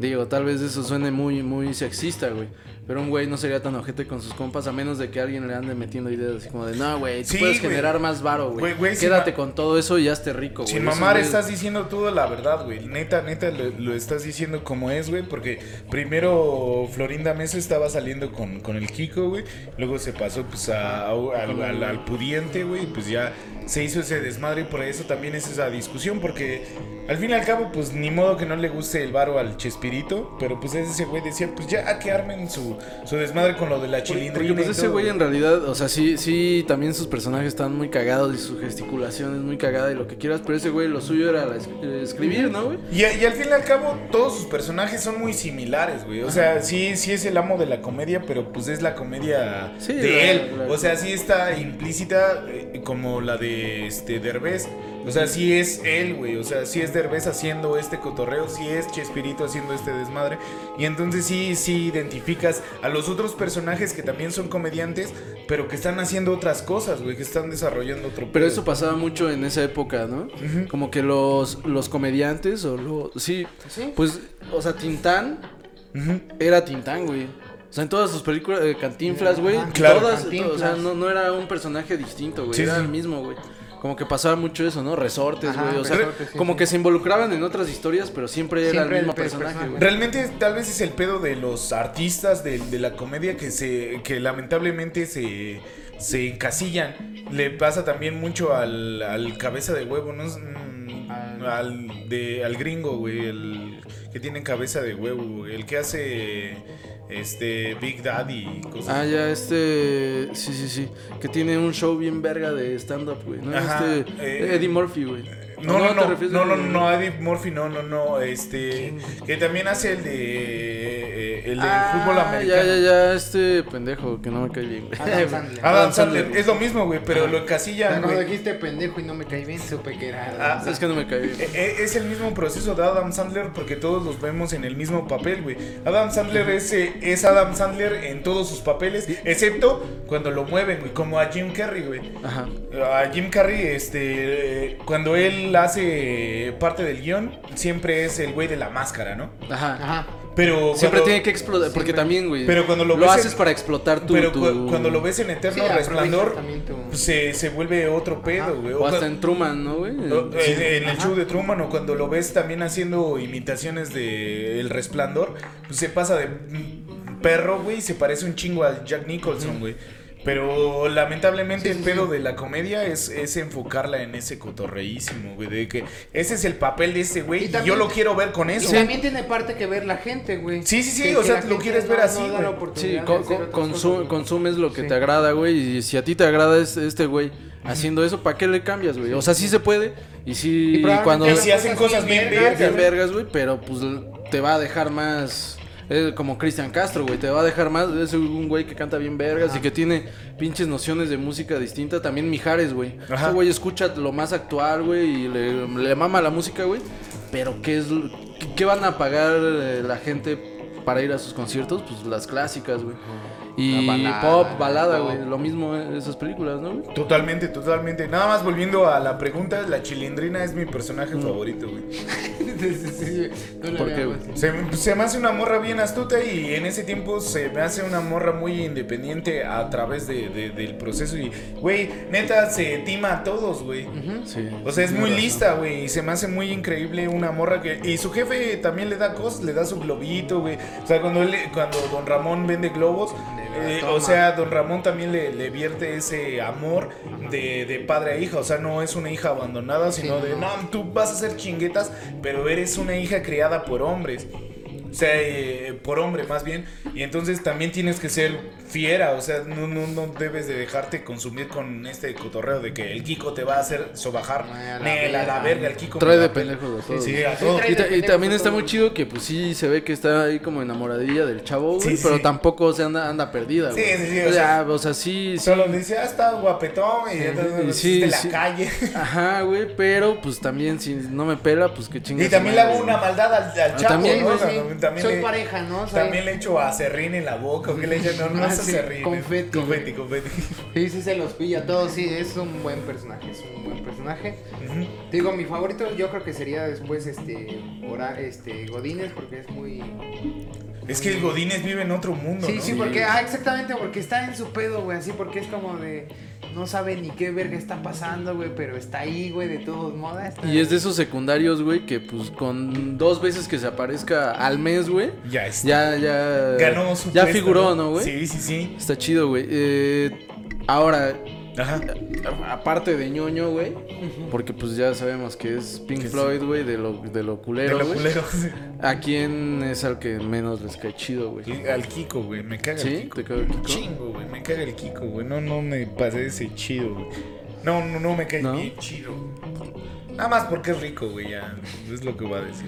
Digo, tal vez eso suene muy, muy sexista, güey. Pero un güey no sería tan ojete con sus compas a menos de que alguien le ande metiendo ideas así como de, no, güey, tú Sí, puedes güey. generar más varo, güey. Quédate con todo eso y ya esté rico, güey. Sin mamar estás diciendo toda la verdad, güey. Neta, neta, lo, lo estás diciendo como es, güey. Porque primero Florinda Mesa estaba saliendo con, con el Kiko, güey. Luego se pasó pues a- a- al, al- al pudiente, güey. y Pues ya se hizo ese desmadre y por eso también es esa discusión. Porque al fin y al cabo, pues ni modo que no le guste el varo al Chespirito. Pero pues ese güey decía, pues ya que armen su, su desmadre con lo de la chilindrina. Porque pues ese güey en realidad, o sea, sí, sí, también sus personajes están muy cagados y su gesticulación es muy cagada y lo que quieras, pero ese güey lo suyo era la es- eh, escribir, ¿no, güey? Y, y al fin y al cabo, todos sus personajes son muy similares, güey. O sea, sí, sí es el amo de la comedia, pero pues es la comedia Sí, de la- él. la- O sea, sí está implícita eh, como la de este Derbez. O sea, sí es él, güey. O sea, sí es Derbez haciendo este cotorreo, sí es Chespirito haciendo este desmadre. Y entonces sí, sí identificas a los otros personajes que también son comediantes, pero que están haciendo otras cosas, güey, que están desarrollando otro Pero pedo. eso pasaba mucho en esa época, ¿no? Como que los, los comediantes o los... Sí, Sí. pues, o sea, Tintán era Tintán, güey. O sea, en todas sus películas, eh, Cantinflas, güey, claro. todas, Cantinflas. o sea, no, no era un personaje distinto, güey, Sí, era sí. el mismo, güey. Como que pasaba mucho eso, ¿no? Resortes, Ajá, güey. O sea, resortes, sí, como sí. que se involucraban en otras historias, pero siempre era el mismo el personaje, personaje. güey. Realmente tal vez es el pedo de los artistas de, de la comedia que se que lamentablemente se, se encasillan. Le pasa también mucho al, al cabeza de huevo, ¿no? Mm, Al- de, al gringo, güey, el que tiene cabeza de huevo, güey, el que hace este Big Daddy y cosas Ah, ya, este. Sí, sí, sí. Que tiene un show bien verga de stand-up, güey. ¿no? Ajá, este. eh, Eddie Murphy, güey. No, ¿O no, no, no, no, no, Eddie Murphy, no, no, no, este, que también hace el de, eh, el del Ah, fútbol americano. Ya, ya, ya, este pendejo que no me cae bien. Adam Sandler. Adam Sandler, es lo mismo, güey, pero lo Ya, encasillan, cuando güey. dijiste pendejo y no me caí bien, supe que era. Ah, Es que no me cae bien. E- e- Es el mismo proceso de Adam Sandler porque todos los vemos en el mismo papel, güey. Adam Sandler es, eh, es Adam Sandler en todos sus papeles, excepto cuando lo mueven, güey, como a Jim Carrey, güey. Ajá. A Jim Carrey, este, eh, cuando él hace parte del guion, siempre es el güey de la máscara, ¿no? Ajá. Ajá. Pero Siempre cuando- tiene que explotar, porque Siempre. también, güey. Pero cuando lo ves haces en- para explotar tu. Pero tu- cuando lo ves en Eterno Sí, Resplandor, tu- pues, se, se vuelve otro pedo, güey. O hasta cu- en Truman, ¿no, güey? Sí. en, en el Ajá. show de Truman o cuando lo ves también haciendo imitaciones de El Resplandor, pues se pasa de perro, güey, y se parece un chingo a Jack Nicholson, güey. Pero lamentablemente Sí, el pedo sí. de la comedia es, es enfocarla en ese cotorreísimo, güey. De que ese es el papel de ese güey Y y, también- yo lo quiero ver con Y eso. también tiene parte que ver la gente, güey. Sí, sí, sí, Que- o que sea, lo quieres ver así, no güey. Sí, oportunidad de co- hacer co- otras consu- cosas. consumes lo que Sí. te agrada, güey. Y si a ti te agrada es- este güey haciendo eso, ¿para qué le cambias, güey? O sea, sí se puede. Y sí, Y cuando. Y si hacen cosas bien vergas, bien güey. vergas, güey, pero pues te va a dejar más. Eh, como Cristian Castro, güey, te va a dejar más. Es un güey que canta bien vergas y que tiene pinches nociones de música distinta. También Mijares, güey. Ese güey escucha lo más actual, güey, y le, le mama la música, güey. Pero ¿qué es qué, qué van a pagar eh, la gente para ir a sus conciertos? Pues las clásicas, güey. Y La balada, pop, balada, güey. Lo mismo eh, esas películas, ¿no? güey? Totalmente, totalmente. Nada más volviendo a la pregunta, la chilindrina es mi personaje Mm. favorito, güey. *laughs* Sí, sí, sí, no lo ¿Por qué, güey? Se, se me hace una morra bien astuta y en ese tiempo se me hace una morra muy independiente a través de, de- del proceso. Y, güey, neta, se tima a todos, güey. Sí. O sea, es muy razón. lista, güey. Y se me hace muy increíble una morra que. Y su jefe también le da cosas, le da su globito, güey. O sea, cuando, él, cuando Don Ramón vende globos, eh, o sea, Don Ramón también le, le vierte ese amor de, de padre a hija. O sea, no es una hija abandonada, Sí, sino de, no, tú vas a hacer chinguetas, pero eres una hija criada por hombres. O sea, eh, por hombre más bien. Y entonces también tienes que ser fiera. O sea, no, no, no debes de dejarte consumir con este cotorreo de que el Kiko te va a hacer sobajar. Ay, a la Nel, a la verga. el Kiko. Trae de la pendejos a todos. Sí, a Sí, trae Y, ta- también está todo. muy chido que pues sí se ve que está ahí como enamoradilla del chavo, güey, Sí, pero sí. tampoco se anda, anda perdida, Sí, güey. sí, sí, O o sea, o sea, sí, sí. Solo le dice, ah, está guapetón. Y ya te- y es sí, de la sí. calle. Ajá, güey, pero pues también si no me pela, pues que chingue. Y también le hago una maldad al, al Ah, chavo, también, ¿no? También Soy le- pareja, ¿no? Soy- También le echo acerrín en la boca. ¿o qué le echan? No, no Ah, es acerrín. confeti, Confeti, confeti. Sí, sí se los pilla todos, sí, es un buen personaje, es un buen personaje. Digo, mi favorito yo creo que sería después este, Ora, este Godínez porque es muy... Es que el Godínez vive en otro mundo, Sí, ¿no? sí, porque, ah, exactamente, porque está en su pedo, güey, así, porque es como de, no sabe ni qué verga está pasando, güey, pero está ahí, güey, de todos modos. está- Y es de esos secundarios, güey, que pues con dos veces que se aparezca al mes, güey, Ya está. ya, ya. Ganó su Ya puesto, figuró, ¿no, güey? Sí, sí, sí. Está chido, güey. Eh, ahora, Ajá. aparte de ñoño, güey, porque pues ya sabemos que es Pink Que. Floyd, güey, de lo, de lo De culero, lo güey. culero. sí. ¿A quién es al que menos les cae chido, güey? Al Kiko, güey. Me caga ¿Sí? el Kiko. ¿Te caga el Kiko? Chingo, güey. Me caga el Kiko, güey. No, no me parece chido, güey. No, no, no me cae ¿No? bien chido. Nada más porque es rico, güey. Ya. Es lo que voy a decir.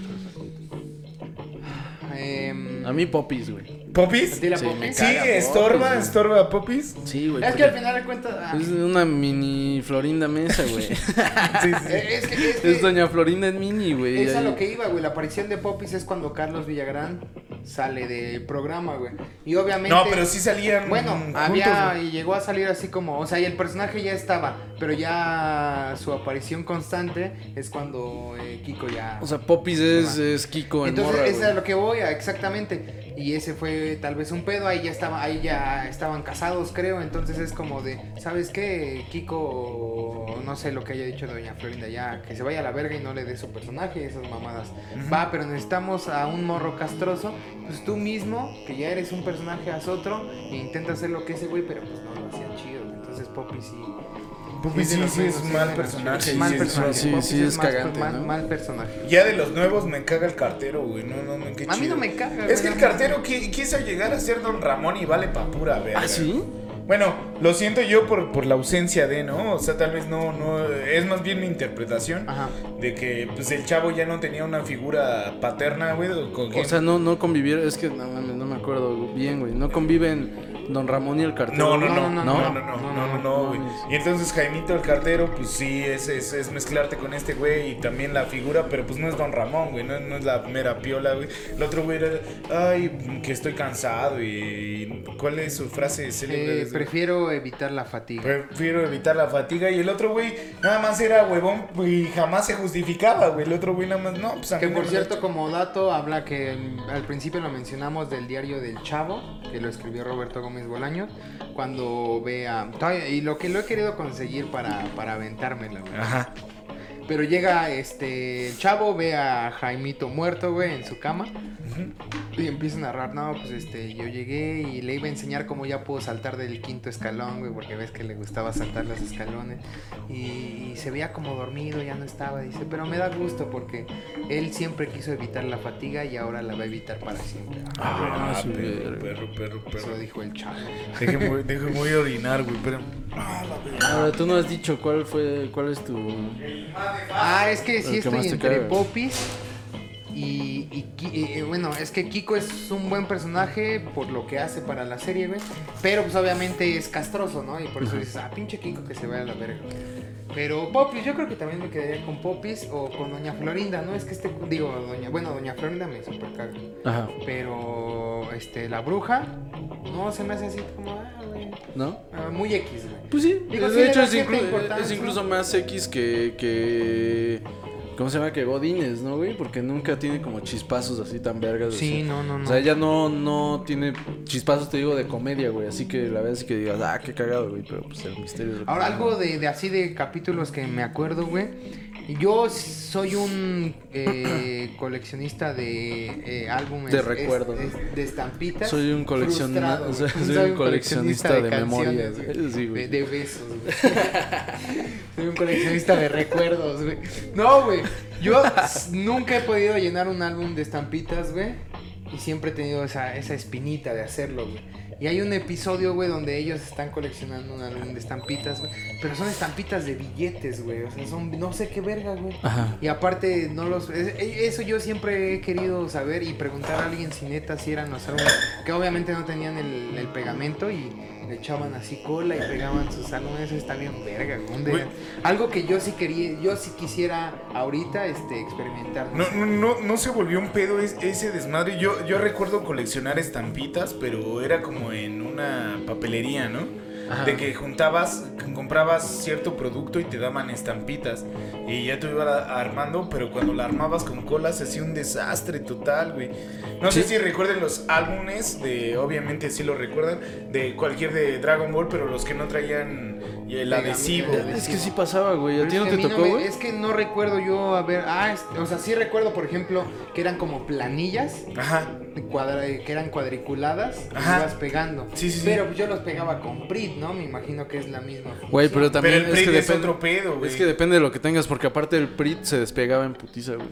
Em, A mí Popis, güey. ¿Popis? ¿a ti la Sí, Popis? estorba, Popis, estorba a Popis. Sí, güey. Es que al final de cuentas... ah, Es una mini Florinda Mesa, güey. *laughs* Sí, sí, es que, es que- es Doña Florinda en mini, güey. Es a lo que iba, güey. La aparición de Popis es cuando Carlos Villagrán sale del programa, güey. Y obviamente. No, pero sí salían. Bueno, juntos, había güey. y llegó a salir así como, o sea, y el personaje ya estaba, pero ya su aparición constante es cuando eh, Kiko ya. O sea, Popis es, es Kiko en Entonces, morra, es a lo que voy, a- exactamente. Y ese fue tal vez un pedo, ahí ya estaba, ahí ya estaban casados, creo. Entonces es como de, ¿sabes qué? Kiko, no sé lo que haya dicho Doña Florinda, ya que se vaya a la verga y no le dé su personaje, esas mamadas. Va, pero necesitamos a un morro castroso. Pues tú mismo, que ya eres un personaje, haz otro e intenta hacer lo que ese güey, pero pues no lo hacía chido. Entonces Poppy sí. Popis de sí, sí es mal personaje. Mal sí, personaje. sí, sí es cagante, mal, ¿no? mal personaje. Ya de los nuevos me caga el cartero, güey. No, no, no, qué A mí chido. no me caga, Es que el cartero qui- quiso llegar a ser Don Ramón y vale pa' pura verga. ¿Ah, sí? Bueno, lo siento yo por, por la ausencia de, ¿no? O sea, tal vez no, no, es más bien mi interpretación Ajá. de que pues el chavo ya no tenía una figura paterna, güey, o sea, no, no convivieron, es que no, mames, no me acuerdo bien, güey. No conviven Don Ramón y el cartero. No, no, no, no, no, no, ¿No? no, no, no, no, güey. Y entonces Jaimito el cartero, pues sí, es, es, es mezclarte con este güey y también la figura, pero pues no es Don Ramón, güey, no, no es la mera piola, güey. El otro güey era, ay, que estoy cansado y... ¿Cuál es su frase célebre? de Eh, prefiero evitar la fatiga. Prefiero evitar la fatiga y el otro güey nada más era huevón y jamás se justificaba, güey. El otro güey nada más, no, pues a Que mí por no cierto, como dato, habla que al principio lo mencionamos del diario del Chavo, que lo escribió Roberto Gómez Bolaños, cuando ve a... todavía- Y lo que lo he querido conseguir para, para aventármela, güey. Ajá. Pero llega este el chavo, ve a Jaimito muerto, güey, en su cama. Y empieza a narrar, no, pues este, yo llegué y le iba a enseñar cómo ya puedo saltar del quinto escalón, güey, porque ves que le gustaba saltar los escalones. Y, se veía como dormido, ya no estaba, dice, pero me da gusto porque él siempre quiso evitar la fatiga y ahora la va a evitar para siempre. Ah, su perro, verga. perro, perro, Eso perro. dijo el chavo. Déjeme, déjeme voy a orinar, güey, pero... Ah, la. Ahora, tú no has dicho cuál fue, cuál es tu... Ah, es que sí El que más estoy te entre caga. Popis y, y Ki- y, bueno, es que Kiko es un buen personaje por lo que hace para la serie, güey. Pero pues obviamente es castroso, ¿no? Y por eso dices, ah, pinche Kiko que se vaya a la verga. Pero Popis, yo creo que también me quedaría con Popis o con Doña Florinda, ¿no? Es que este, digo, Doña, bueno, Doña Florinda me super caga. Ajá, Pero, este, la bruja, no, se me hace así como, ah, güey. ¿no? ah, muy X, güey. Pues sí, Digo, de hecho es, inclu- es incluso más X que, que... ¿Cómo se llama? Que Godines, ¿no, güey? Porque nunca tiene como chispazos así tan vergas. Sí, así. no, no, no. O sea, ella no, no tiene chispazos, te digo, de comedia, güey. Así que la verdad es que digas, ah, qué cagado, güey. Pero pues el misterio es lo que- Ahora, algo de, de así de capítulos que me acuerdo, güey. Yo soy un eh, *coughs* coleccionista de eh, álbumes. De recuerdos. es- de estampitas. Soy un colecciona- frustrado, o sea, güey. soy un coleccionista de memorias, güey. sí. De, de besos, güey. *laughs* soy un coleccionista de recuerdos, güey. No, güey. Yo nunca he podido llenar un álbum de estampitas, güey. Y siempre he tenido esa, esa espinita de hacerlo, güey. Y hay un episodio, güey, donde ellos están coleccionando un álbum de estampitas, güey. Pero son estampitas de billetes, güey. O sea, son no sé qué verga, güey. Ajá. Y aparte, no los. es- e- Eso yo siempre he querido saber y preguntar a alguien si neta si eran los álbumes. Que obviamente no tenían el, el pegamento y le echaban así cola y pegaban sus álbumes. Eso está bien verga, güey. Algo que yo sí quería, yo sí quisiera ahorita este, experimentar. No, no, no, no se volvió un pedo es- ese desmadre. Yo, yo recuerdo coleccionar estampitas, pero era como en una papelería, ¿no? Ajá. De que juntabas, comprabas cierto producto y te daban estampitas. Y ya te iba armando, pero cuando la armabas con colas se hacía un desastre total, güey. No sé si recuerden los álbumes de, obviamente sí lo recuerdan, de cualquier de Dragon Ball, pero los que no traían el Pegamento, adhesivo. el Es que sí pasaba, güey. ¿A ti es no que te tocó, güey? es que no recuerdo yo a ver. Ah, es- o sea, sí recuerdo, por ejemplo, que eran como planillas. Ajá. cuadra- que eran cuadriculadas y Ajá. ibas pegando. Sí, sí, sí. Pero yo los pegaba con Prit, ¿no? Me imagino que es la misma. Güey, pero también Pero el es que es depende- otro pedo, güey. Es que depende de lo que tengas, porque aparte el Prit se despegaba en putiza, güey.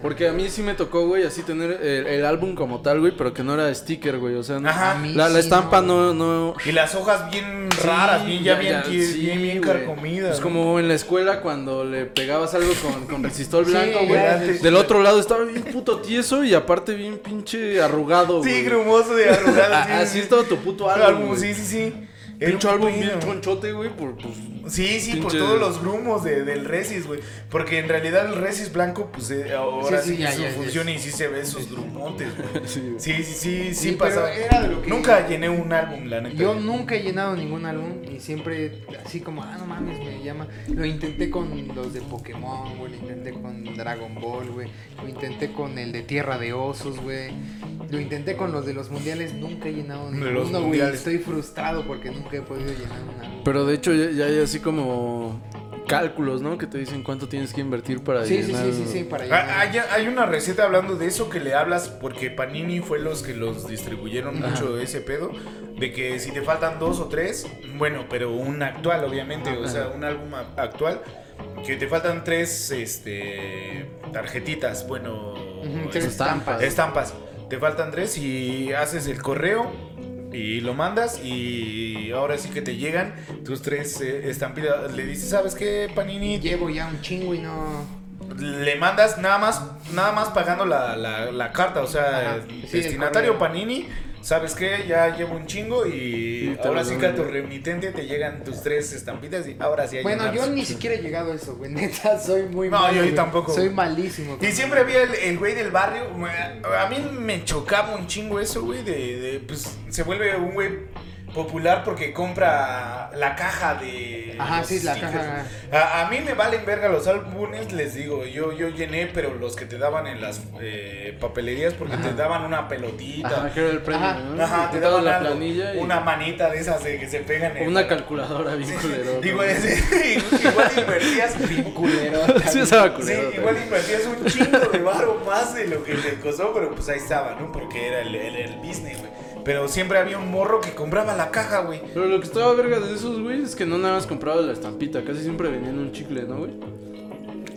Porque a mí sí me tocó, güey, así tener el, el álbum como tal, güey, pero que no era sticker, güey. O sea, no- Ajá. La, la sí, estampa no, no, Y las hojas bien Sí, raras, bien, ya, bien, ya, bien, sí, bien, bien güey. carcomidas. Es como en la escuela cuando le pegabas algo con, con resistol *laughs* Sí, blanco, sí. Del otro lado estaba bien puto tieso y aparte bien pinche arrugado, güey. Sí, grumoso de arrugado. *laughs* Así es todo tu puto álbum. Sí, sí, sí. Álbum pedo. bien chonchote, güey, por pues. Sí, sí, por todos los grumos de, del Resis, güey. Porque en realidad el Resis blanco, pues eh, ahora Sí, sí, sí, ya, su ya, ya. función y sí se ve esos grumotes, güey. *laughs* Sí. Sí, sí, sí, sí, Sí, pasa. pero era de lo que- Nunca llené un álbum, la neta. Yo nunca he llenado ningún álbum y siempre así como, ah, no mames, me llama. Lo intenté con los de Pokémon, güey, lo intenté con Dragon Ball, güey. Lo intenté con el de Tierra de Osos, güey. Lo intenté con los de los mundiales, nunca he llenado ninguno, güey. Estoy frustrado porque nunca he podido llenar un álbum. Pero de hecho ya, ya hay así como cálculos, ¿no? Que te dicen cuánto tienes que invertir para Sí, sí, llenar. sí, sí, sí, para llenar. Ah, Hay, hay una receta hablando de eso que le hablas porque Panini fue los que los distribuyeron mucho ese pedo de que si te faltan dos o tres, bueno, pero un actual obviamente, o sea, un álbum actual que te faltan tres este tarjetitas, bueno, tres estampas. estampas. Te faltan tres y haces el correo y lo mandas y ahora sí que te llegan tus tres eh, estampitas. Le dices, ¿sabes qué, Panini? Llevo ya un chingo y no. le mandas nada más nada más pagando la, la, la carta, o sea, Ajá, sí, destinatario. Panini, ¿sabes qué? Ya llevo un chingo y ahora sí que a tu remitente te llegan tus tres estampitas y ahora sí hay Bueno, yo ni siquiera he llegado a eso, güey. *laughs* Neta, soy muy No, malo, yo güey. tampoco. Soy malísimo. Y siempre había el, el güey del barrio, a mí me chocaba un chingo eso, güey, de, de, pues se vuelve un güey popular porque compra la caja de. Ajá, sí, la stickers. caja. A, a mí me valen verga los álbumes, les digo. Yo, yo llené, pero los que te daban en las eh, papelerías porque te daban una pelotita. Ajá, que era el premio, Ajá. ¿no? Ajá, Y te te daban la algo, planilla y una manita de esas de que se pegan en una la- calculadora bien culero. Digo, *laughs* ese- igual invertías Culero. Sí, estaba *laughs* Sí, culero. igual invertías un chingo de barro más de lo que te costó, pero pues ahí estaba, ¿no? Porque era el, el, el business, güey. Pero siempre había un morro que compraba la caja, güey. Pero lo que estaba verga de esos, güey, es que no nada más comprabas la estampita, casi siempre venían un chicle, ¿no, güey?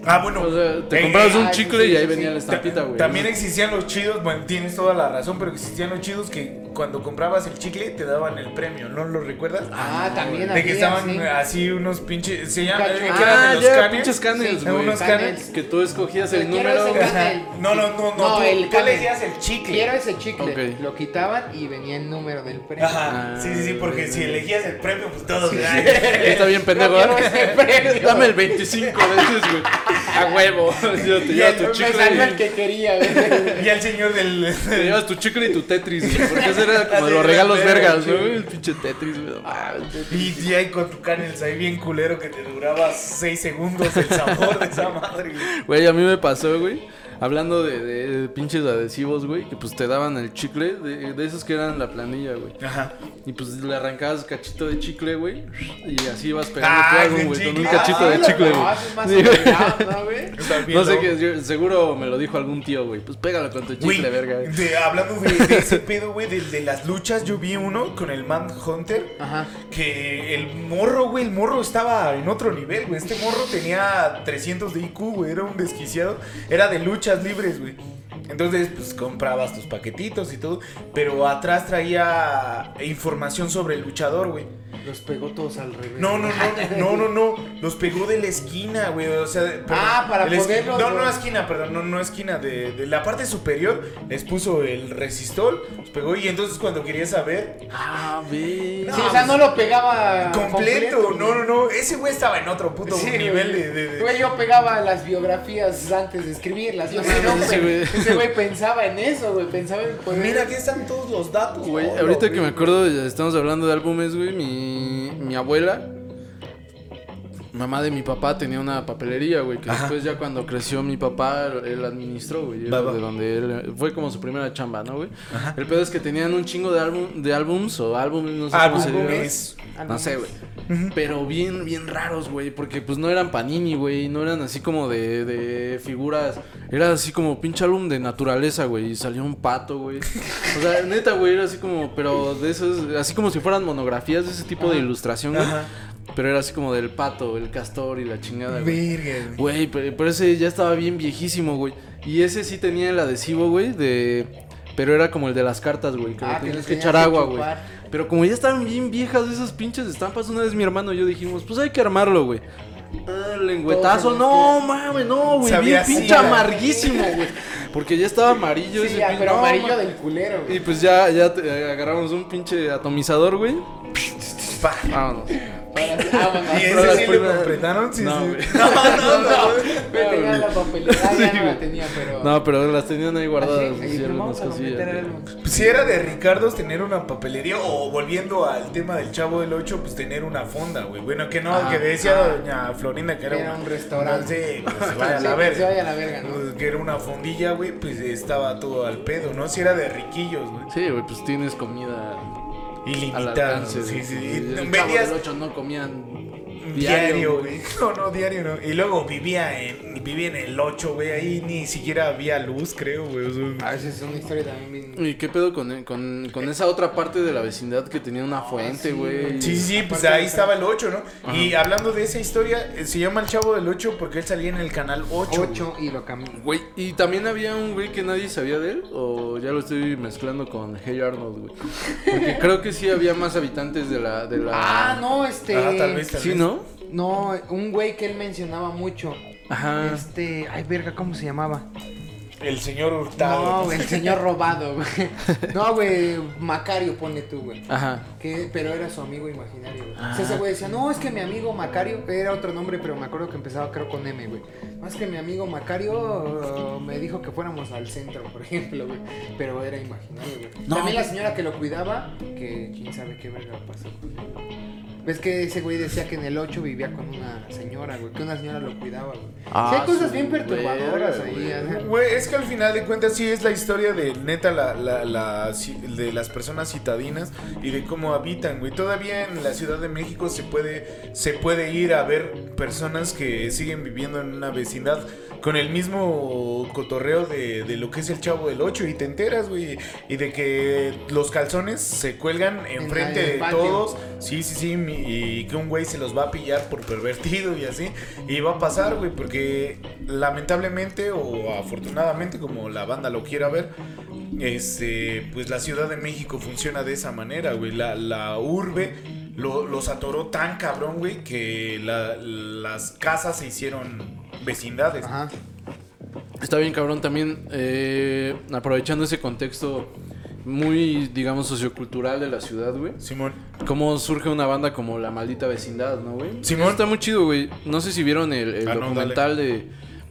Ah, bueno. O sea, te eh, comprabas un chicle sí, y ahí sí, venía sí. la estampita, güey. También existían los chidos, bueno, tienes toda la razón, pero existían los chidos que cuando comprabas el chicle te daban el premio, ¿no lo recuerdas? Ah, también de que estaban sí. así unos pinches. Se llaman. Cacho. eh, que eran Ah, de los ya, pinches canels, Sí, güey. unos canels. Que tú escogías el Quiero número. ese canel. No, no, no, no. No, tú, el tú canel. elegías el chicle. Quiero ese chicle. Ok. Lo quitaban y venía el número del premio. Ajá, Ah, sí, sí, sí, porque si elegías el premio, pues todos. *laughs* Está bien pendejo, No quiero ¿verdad? ese premio. Dame el 25 veces, güey. A huevo. *laughs* Yo te llevas tu Me chicle salió el y... que quería, güey. *laughs* Y al señor del. Te llevas tu chicle y tu Tetris, güey. Porque ese era como de los regalos verga, vergas, güey. El pinche Tetris, güey. Y, ahí con tu canels ahí bien culero que te duraba 6 segundos el sabor de esa madre. Güey, a mí me pasó, güey. Hablando de, de pinches adhesivos, güey, que pues te daban el chicle, de, de esos que eran la planilla, güey. Ajá. Y pues le arrancabas cachito de chicle, güey. Y así ibas pegando Ah, tu álbum, el güey, con un cachito Ah, de lo- chicle, güey. más Sí, ¿no, güey? *laughs* Sé qué, seguro me lo dijo algún tío, güey. Pues pégalo con tu Güey, chicle, verga. güey. de- hablando de, de ese pedo, güey, de, de las luchas, yo vi uno con el Manhunter. Ajá. Que el morro, güey, el morro estaba en otro nivel, güey. Este morro tenía 300 de IQ, güey, era un desquiciado. Era de luchas libres, güey. Entonces, pues comprabas tus paquetitos y todo. Pero atrás traía información sobre el luchador, güey. Los pegó todos al revés. No, no, no, *laughs* no, no, no. Los pegó de la esquina, güey. O sea, perdón, Ah, para poderlos, No, no, esquina, perdón, no, no esquina. De, de la parte superior les puso el resistol, los pegó. Y entonces cuando quería saber, Ah, ve. Sí, o sea, no lo pegaba completo. No, no, no. Ese güey estaba en otro puto Sí, nivel güey. de. de- de- Güey, yo pegaba las biografías antes de escribirlas. Yo No ese. Ese *laughs* güey pensaba en eso, güey. Pensaba en poder. Mira, aquí están todos los datos. Güey, ahorita que me acuerdo, ya estamos hablando de álbumes, güey. Mi, mi abuela, mamá de mi papá, tenía una papelería, güey. Que Ajá. después, ya cuando creció mi papá, él administró, güey. Va, era va. De donde él. Fue como su primera chamba, ¿no, güey? El pedo es que tenían un chingo de, álbum, de álbums o álbumes, no sé cómo se. No sé, güey. Pero bien, bien raros, güey. Porque pues no eran panini, güey. No eran así como de, de figuras. Era así como pinche álbum de naturaleza, güey. Y salió un pato, güey. O sea, neta, güey, era así como. Pero de esos. Así como si fueran monografías de ese tipo de ilustración, güey. Pero era así como del pato, el castor y la chingada, güey. Güey. Pero, pero ese ya estaba bien viejísimo, güey. Y ese sí tenía el adhesivo, güey, de... Pero era como el de las cartas, güey, que Ah, le tenías que echar agua, güey. Pero como ya estaban bien viejas esas pinches estampas, una vez mi hermano y yo dijimos, pues hay que armarlo, güey. Ah, lengüetazo, no mames, no, güey, bien así, pinche amarguísimo, güey. Porque ya estaba amarillo Sí, ese ya, pero no, amarillo ma- del culero, güey. Y pues ya, ya te- eh, agarramos un pinche atomizador, güey. Vámonos. Ah, bueno, ¿Y ese sí lo completaron? Sí, No, sí. No, no, no. *laughs* no, me tenía la papelera, ya no la tenía, pero... No, pero las tenían ahí guardadas. pues. Si era de Ricardo tener una papelería o volviendo al tema del Chavo del 8, pues tener una fonda, güey. Bueno, que no, Ah, que decía ah. doña Florinda que era, un restaurante. Sí, pues *laughs* se vaya a la verga. se vaya a la verga, ¿no? Pues, que era una fondilla, güey, pues estaba todo al pedo, ¿no? Si era de riquillos, güey. Sí, güey, pues tienes comida al Ilimitado. alcance. Sí, sí. Ocho no comían diario, güey. *laughs* No, no, diario no. Y luego vivía en, vivía en el 8, güey. Ahí ni siquiera había luz, creo, güey. o sea, A veces es una historia también bien... ¿Y qué pedo con, con, con esa otra parte de la vecindad que tenía una fuente, sí, güey? Sí, sí, sí, pues ahí estaba el 8, ¿no? Y hablando de esa historia, eh, se llama El Chavo del 8 porque él salía en el canal 8. 8 y lo cambió. Güey, ¿y también había un güey que nadie sabía de él? ¿O ya lo estoy mezclando con Hey Arnold, güey? Porque creo que sí había más habitantes de la... De la... Ah, no, este... Ah, tal vez, tal ¿Sí, no? No, un güey que él mencionaba mucho. Ajá. Este... Ay, verga, ¿cómo se llamaba? El señor Hurtado. No, güey, el señor robado, güey. *laughs* No, güey, Macario pone tú, güey. Ajá. Que, pero era su amigo imaginario, güey. O sea, Ah. ese güey decía, no, es que mi amigo Macario, era otro nombre, pero me acuerdo que empezaba creo con M, güey. No, es que mi amigo Macario uh, me dijo que fuéramos al centro, por ejemplo, güey. Pero era imaginario, güey. No, También la güey. señora que lo cuidaba, que quién sabe qué verga pasó. Ves que ese güey decía que en el 8 vivía con una señora, güey, que una señora lo cuidaba, güey. Ah, sí, hay cosas su bien perturbadoras ahí. güey. Güey, es que al final de cuentas sí es la historia de neta la, la- la- de las personas citadinas y de cómo habitan, güey. Todavía en la Ciudad de México se puede, se puede ir a ver personas que siguen viviendo en una vecindad con el mismo cotorreo de, de lo que es el Chavo del 8 y te enteras, güey, y de que los calzones se cuelgan enfrente en de patio. todos. Sí, sí, sí, y que un güey se los va a pillar por pervertido y así. Y va a pasar, güey, porque lamentablemente o afortunadamente, como la banda lo quiera ver, este, pues la Ciudad de México funciona de esa manera, güey. La, la urbe lo- los atoró tan cabrón, güey, que la- las casas se hicieron vecindades. Ajá. Está bien, cabrón, también eh, aprovechando ese contexto muy, digamos, sociocultural de la ciudad, güey. Simón. Cómo surge una banda como La Maldita Vecindad, ¿no, güey? Simón. Eso Está muy chido, güey. No sé si vieron el, el Ah, no, documental de,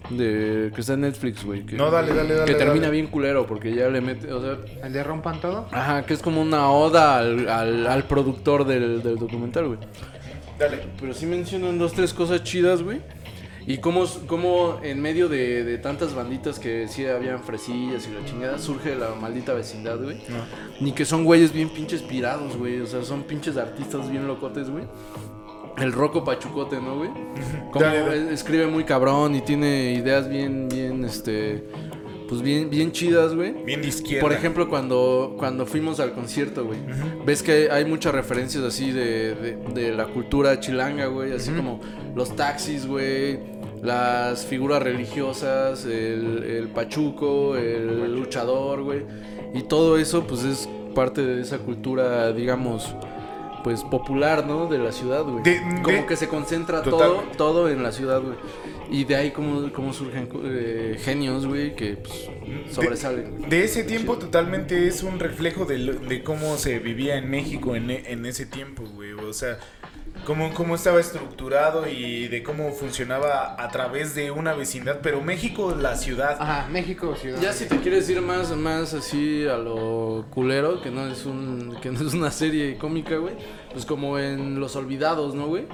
de... que está en Netflix, güey. que- No, dale, dale, dale, Que termina dale. bien culero porque ya le mete... O sea, ¿El de rompan todo? ajá, que es como una oda al, al, al productor del, del documental, güey. Dale. Pero sí mencionan dos, tres cosas chidas, güey. Y cómo, cómo en medio de, de tantas banditas que sí habían fresillas y la chingada, surge la maldita vecindad, güey. Ni que son güeyes bien pinches pirados, güey. O sea, son pinches artistas bien locotes, güey. El Rocco Pachucote, ¿no, güey? Como escribe muy cabrón y tiene ideas bien, bien, este... Pues bien, bien chidas, güey. Bien de izquierda. Por ejemplo, cuando, cuando fuimos al concierto, güey, ves que hay muchas referencias así de, de- de la cultura chilanga, güey, así como los taxis, güey, las figuras religiosas, el, el pachuco, el luchador, güey, y todo eso, pues es parte de esa cultura, digamos, pues popular, ¿no? De la ciudad, güey. De- como de- que se concentra todo, todo en la ciudad, güey. Y de ahí como, como surgen eh, genios, güey, que pues, sobresalen. De ese tiempo totalmente es un reflejo de, cómo se vivía en México en, en ese tiempo, güey. O sea, cómo, cómo estaba estructurado y de cómo funcionaba a través de una vecindad. Pero México, la ciudad. Ajá, México, ciudad. Ya si te quieres ir más, más así a lo culero, que no es un, que no es una serie cómica, güey. Pues como en Los Olvidados, ¿no, güey?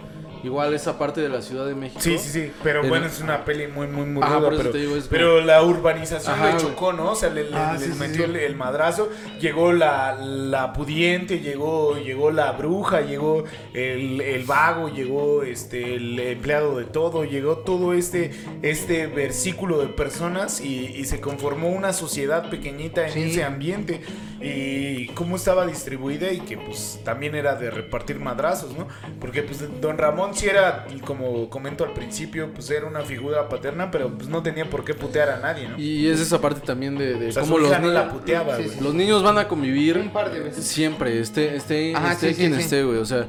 Igual esa parte de la Ciudad de México. Sí, sí, sí. Pero El- bueno, es una peli muy, muy, muy Ajá, ruda. Pero, digo, la urbanización Ajá, le chocó, ¿no? O sea, le, le- Ah, les sí, sí, metió sí. El, el madrazo. Llegó la, la pudiente, llegó, llegó la bruja, llegó el, el vago, llegó este el empleado de todo, llegó todo este, este versículo de personas y, y se conformó una sociedad pequeñita en Sí. ese ambiente. Y cómo estaba distribuida y que pues también era de repartir madrazos, ¿no? Porque pues don Ramón sí era, como comento al principio, pues era una figura paterna, pero pues no tenía por qué putear a nadie, ¿no? Y es esa parte también de, de o sea, cómo su los no la niños... puteaba, Sí. Los niños van a convivir Un par de veces. siempre, esté, esté, Ajá, esté sí, sí, quien sí. esté, güey. O sea,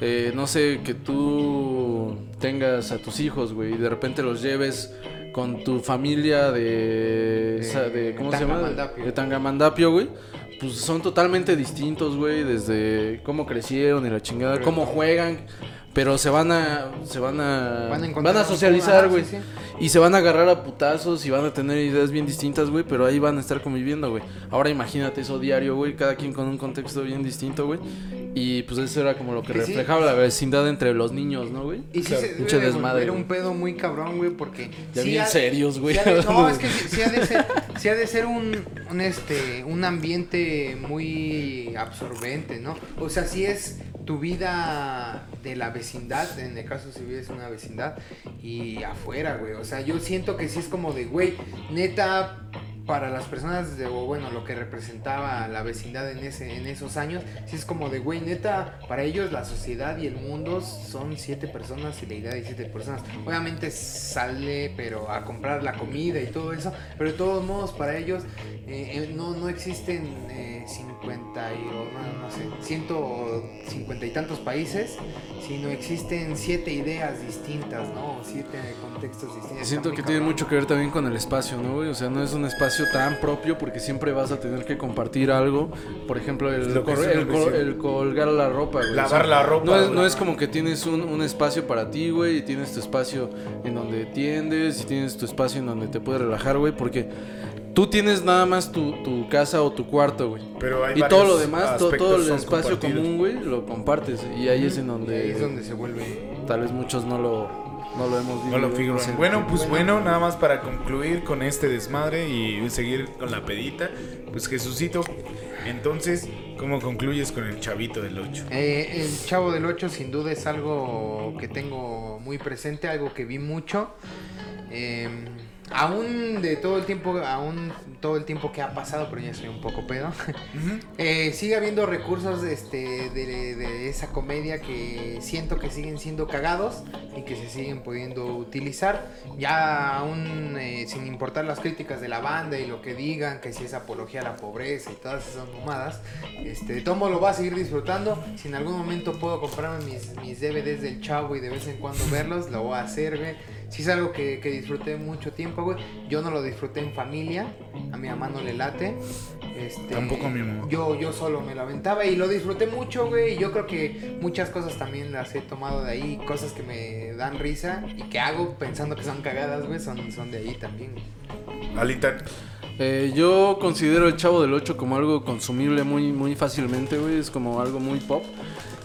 eh, no sé, que tú tengas a tus hijos, güey, y de repente los lleves con tu familia de... esa- de ¿Cómo se llama? De Tangamandapio, güey. Pues son totalmente distintos, güey, desde cómo crecieron y la chingada, cómo juegan. Pero se van a. Se van a. Van a Van a, socializar, güey. sí, sí. Y se van a agarrar a putazos y van a tener ideas bien distintas, güey. Pero ahí van a estar conviviendo, güey. Ahora imagínate eso diario, güey. Cada quien con un contexto bien distinto, güey. Y pues eso era como lo que Que sí. reflejaba la vecindad entre los niños, ¿no, güey? Y sí se desmadre, güey. un pedo muy cabrón, güey, porque... Ya bien serios, güey. no, es que sí, ha de ser, ha de ser un, un, este, un ambiente muy absorbente, ¿no? O sea, sí es tu vida de la vecindad, en el caso si vives en una vecindad, y afuera, güey. O sea, yo siento que sí es como de, güey, neta, para las personas, de, o bueno, lo que representaba la vecindad en, ese, en esos años, sí es como de, güey, neta, para ellos la sociedad y el mundo son siete personas y la idea de siete personas. Obviamente sale, pero a comprar la comida y todo eso, pero de todos modos, para ellos eh, eh, no, no existen eh, 50 y, o no, no sé, 150 y tantos países, sino existen siete ideas distintas, ¿no? Siete contextos distintos. Siento que tiene mucho que ver también con el espacio, ¿no? O sea, no es un espacio tan propio porque siempre vas a tener que compartir algo. Por ejemplo, el, Lo que cor- es una el, col- visión. el colgar la ropa, güey. Lavar la ropa, No es, güey. no es como que tienes un, un espacio para ti, güey, y tienes tu espacio en donde tiendes, y tienes tu espacio en donde te puedes relajar, güey, porque tú tienes nada más tu, tu casa o tu cuarto, güey. Pero hay Y todo lo demás, to- aspectos todo el son espacio compartidos. común, güey, lo compartes. Y ahí es en Y donde, ahí es donde se vuelve... tal vez muchos no lo, no lo hemos No lo sé. Bueno, pues Bueno. bueno, nada más para concluir con este desmadre y seguir con la pedita. Pues Jesucito, entonces, ¿cómo concluyes con el chavito del 8? Eh, el Chavo del 8 sin duda es algo que tengo muy presente, algo que vi mucho. Eh, aún de todo el tiempo, aún todo el tiempo que ha pasado, pero ya soy un poco pedo. Eh, sigue habiendo recursos este, de, de esa comedia que siento que siguen siendo cagados y que se siguen pudiendo utilizar. Ya aún eh, sin importar las críticas de la banda y lo que digan, que si es apología a la pobreza y todas esas mamadas, este, modo lo voy a seguir disfrutando. Si en algún momento puedo comprarme mis, mis DVDs del chavo y de vez en cuando verlos, lo voy a hacer, güey. Si es algo que, que disfruté mucho tiempo, güey. Yo no lo disfruté en familia. A mi mamá no le late. Este, Tampoco a mi mamá. Yo, yo solo me lo aventaba y lo disfruté mucho, güey. Y yo creo que muchas cosas también las he tomado de ahí. Cosas que me dan risa y que hago pensando que son cagadas, güey. Son, son de ahí también. güey. Alita, Eh, yo considero el Chavo del 8 como algo consumible muy, muy fácilmente, güey. Es como algo muy pop.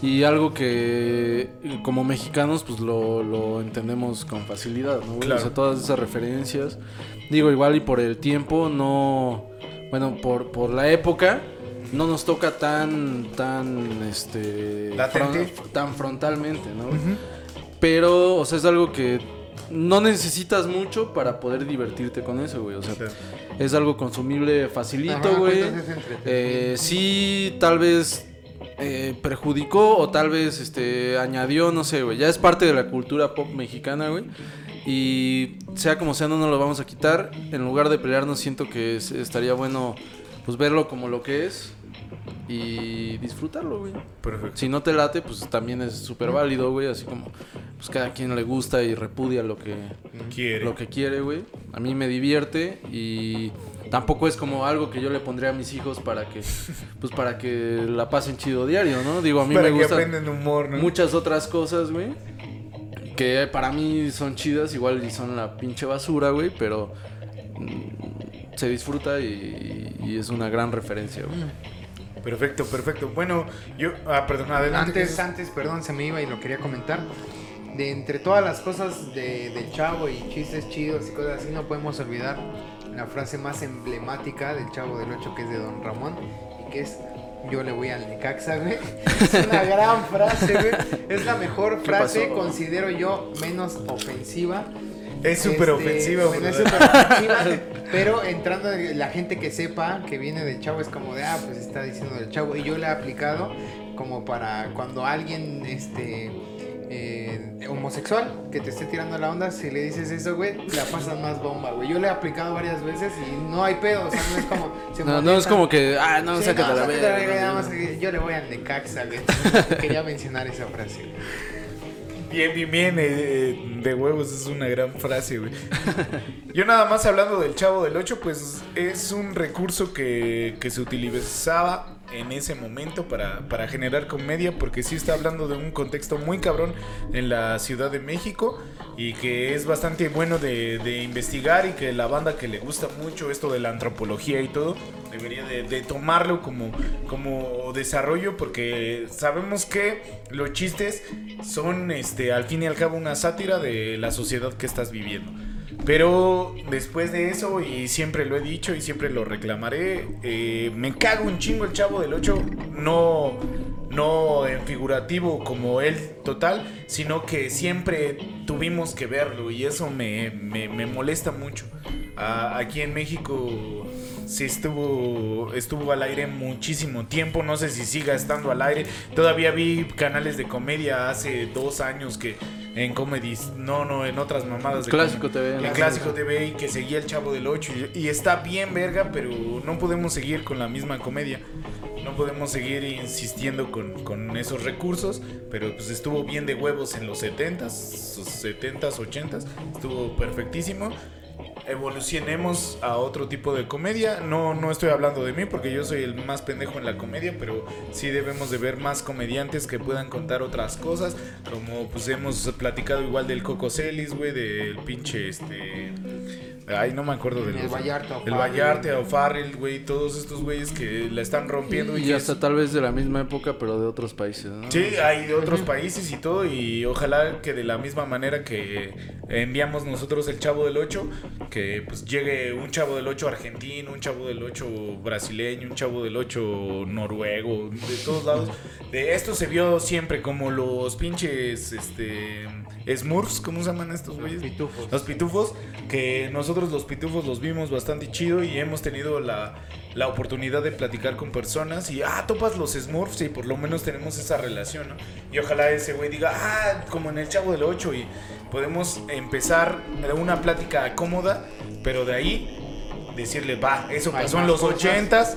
Y algo que como mexicanos pues lo, lo entendemos con facilidad, ¿no? Claro. O sea, todas esas referencias. Digo, igual y por el tiempo, no... Bueno, por, por la época, no nos toca tan, tan, este... Fron- tan frontalmente, ¿no? Pero, o sea, es algo que no necesitas mucho para poder divertirte con eso, güey. O sea, Sí. es algo consumible facilito, Ajá, güey. Eh, sí, tal vez eh, perjudicó o tal vez este añadió, no sé, güey. Ya es parte de la cultura pop mexicana, güey. Y sea como sea, no nos lo vamos a quitar. En lugar de pelearnos, siento que es- estaría bueno pues verlo como lo que es y disfrutarlo, güey. perfecto. Si no te late, pues también es súper válido, güey. Así como, pues cada quien le gusta y repudia lo que, Quiere. lo que quiere, güey. A mí me divierte y tampoco es como algo que yo le pondría a mis hijos para que, pues para que la pasen chido diario, ¿no? Digo, a mí Para me que gustan aprendan humor, ¿no? muchas otras cosas, güey. Que para mí son chidas, igual y son la pinche basura, güey, pero mm, se disfruta y, y es una gran referencia, güey. Perfecto, perfecto. Bueno, yo... Ah, perdón, adelante. Antes, antes, perdón, se me iba y lo quería comentar. De entre todas las cosas de, del chavo y chistes chidos y cosas así, no podemos olvidar la frase más emblemática del chavo del 8 que es de Don Ramón y que es yo le voy al Necaxa, güey. *laughs* Es una gran frase, güey. Es la mejor ¿Qué frase, pasó? considero yo, menos ofensiva. Es súper ofensiva, Este, bueno, ofensiva, pero entrando la gente que sepa que viene del chavo es como de, ah, pues está diciendo del chavo. Y yo le he aplicado como para cuando alguien, este, eh, homosexual que te esté tirando la onda, si le dices eso, güey, la pasas más bomba, güey. Yo le he aplicado varias veces y no hay pedo, o sea, no es como... se No, no es como que, ah, no, Sí, sácate no, la verga. yo le voy al Necaxa, güey. *laughs* Quería mencionar esa frase. güey. Bien, bien, bien. eh, de huevos es una gran frase, güey. Yo nada más hablando del Chavo del 8, pues es un recurso que, que se utilizaba en ese momento para, para generar comedia, porque sí está hablando de un contexto muy cabrón en la Ciudad de México y que es bastante bueno de, de investigar y que la banda que le gusta mucho esto de la antropología y todo, debería de, tomarlo como, como desarrollo porque sabemos que los chistes son este al fin y al cabo una sátira de la sociedad que estás viviendo. Pero después de eso, y siempre lo he dicho y siempre lo reclamaré, eh, me cago un chingo el chavo del 8, no, no en figurativo como él total, sino que siempre tuvimos que verlo y eso me, me- molesta mucho. aquí en México sí estuvo estuvo al aire muchísimo tiempo. No sé si siga estando al aire. Todavía vi canales de comedia hace dos años que en comedies, no, no, en otras mamadas de Clásico TV, En. Clásico TV y que seguía el Chavo del 8 y, y está bien verga, pero no podemos seguir con la misma comedia. No podemos seguir insistiendo con, con esos recursos, pero pues estuvo bien de huevos en los 70s, 70s, 80s, estuvo perfectísimo. Evolucionemos a otro tipo de comedia. No, no estoy hablando de mí porque yo soy el más pendejo en la comedia, pero sí debemos de ver más comediantes que puedan contar otras cosas. Como pues hemos platicado igual del Coco Celis, güey, del pinche este. Ay, no me acuerdo del El Vallarta, El. Vallarta o Farrell, güey, todos estos güeyes que la están rompiendo Y hasta es- tal vez de la misma época, pero de otros países, ¿no? Sí, hay de otros países y todo, y ojalá que de la misma manera que enviamos nosotros el Chavo del 8, que pues llegue un Chavo del 8 argentino, un Chavo del 8 brasileño, un Chavo del 8 noruego, de todos lados. De esto se vio siempre como los pinches, este, Smurfs, ¿cómo se llaman estos güeyes? Pitufos. Los pitufos, que nosotros los pitufos los vimos bastante chido y hemos tenido la, la oportunidad de platicar con personas y, ah, topas los Smurfs y por lo menos tenemos esa relación, ¿no? Y ojalá ese güey diga, ah, como en el Chavo del 8 y podemos empezar una plática cómoda, pero de ahí decirle, va, eso pasó en los ochentas.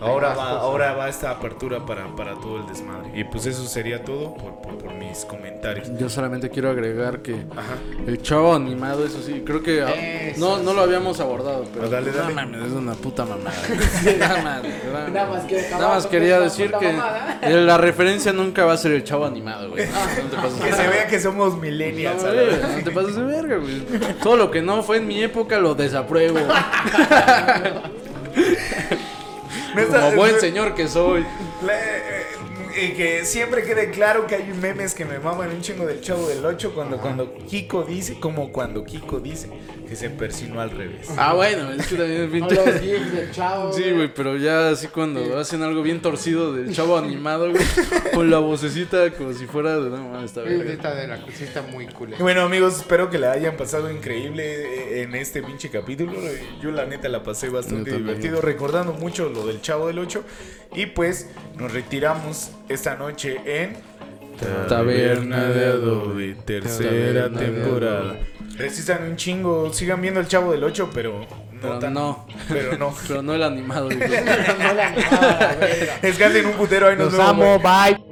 Ahora va, ahora va esta apertura para, para todo el desmadre. Y pues eso sería todo por, por- por mis comentarios. Yo solamente quiero agregar que Ajá. el chavo animado, eso sí, creo que ah, Eso no, no lo habíamos abordado, pero Ah, dale, dale. no mames, es una puta mamada. *laughs* Nada más, nada Nada más que Nada más quería decir que mamada. la referencia nunca va a ser el chavo animado, güey. No te pases *laughs* Que se vea que somos millennials. No, güey, no te pases de verga, güey. Todo lo que no fue en mi época lo desapruebo. *laughs* Como buen señor que soy. Que siempre quede claro que hay memes que me maman un chingo del chavo del 8 cuando, cuando Kiko dice, como cuando Kiko dice que se persinó al revés. Ah, bueno, es que también es bien- los del chavo. Sí, güey, pero ya así cuando hacen algo bien torcido del chavo animado, güey, *laughs* con la vocecita como si fuera de no mames, está Sí, verga. está de la sí está muy cool. Y Bueno amigos, espero que la hayan pasado increíble eh, en este pinche capítulo. Yo la neta la pasé bastante divertido recordando mucho lo del Chavo del 8. Y pues nos retiramos esta noche en Taberna de Adobe, tercera Taberna de temporada. Resistan un chingo, sigan viendo el Chavo del 8, pero no Pero tan- no. Pero no. *laughs* Pero no el animado. *laughs* No la animada, verga. Descansen un putero, ahí nos Los vemos, amo, bye.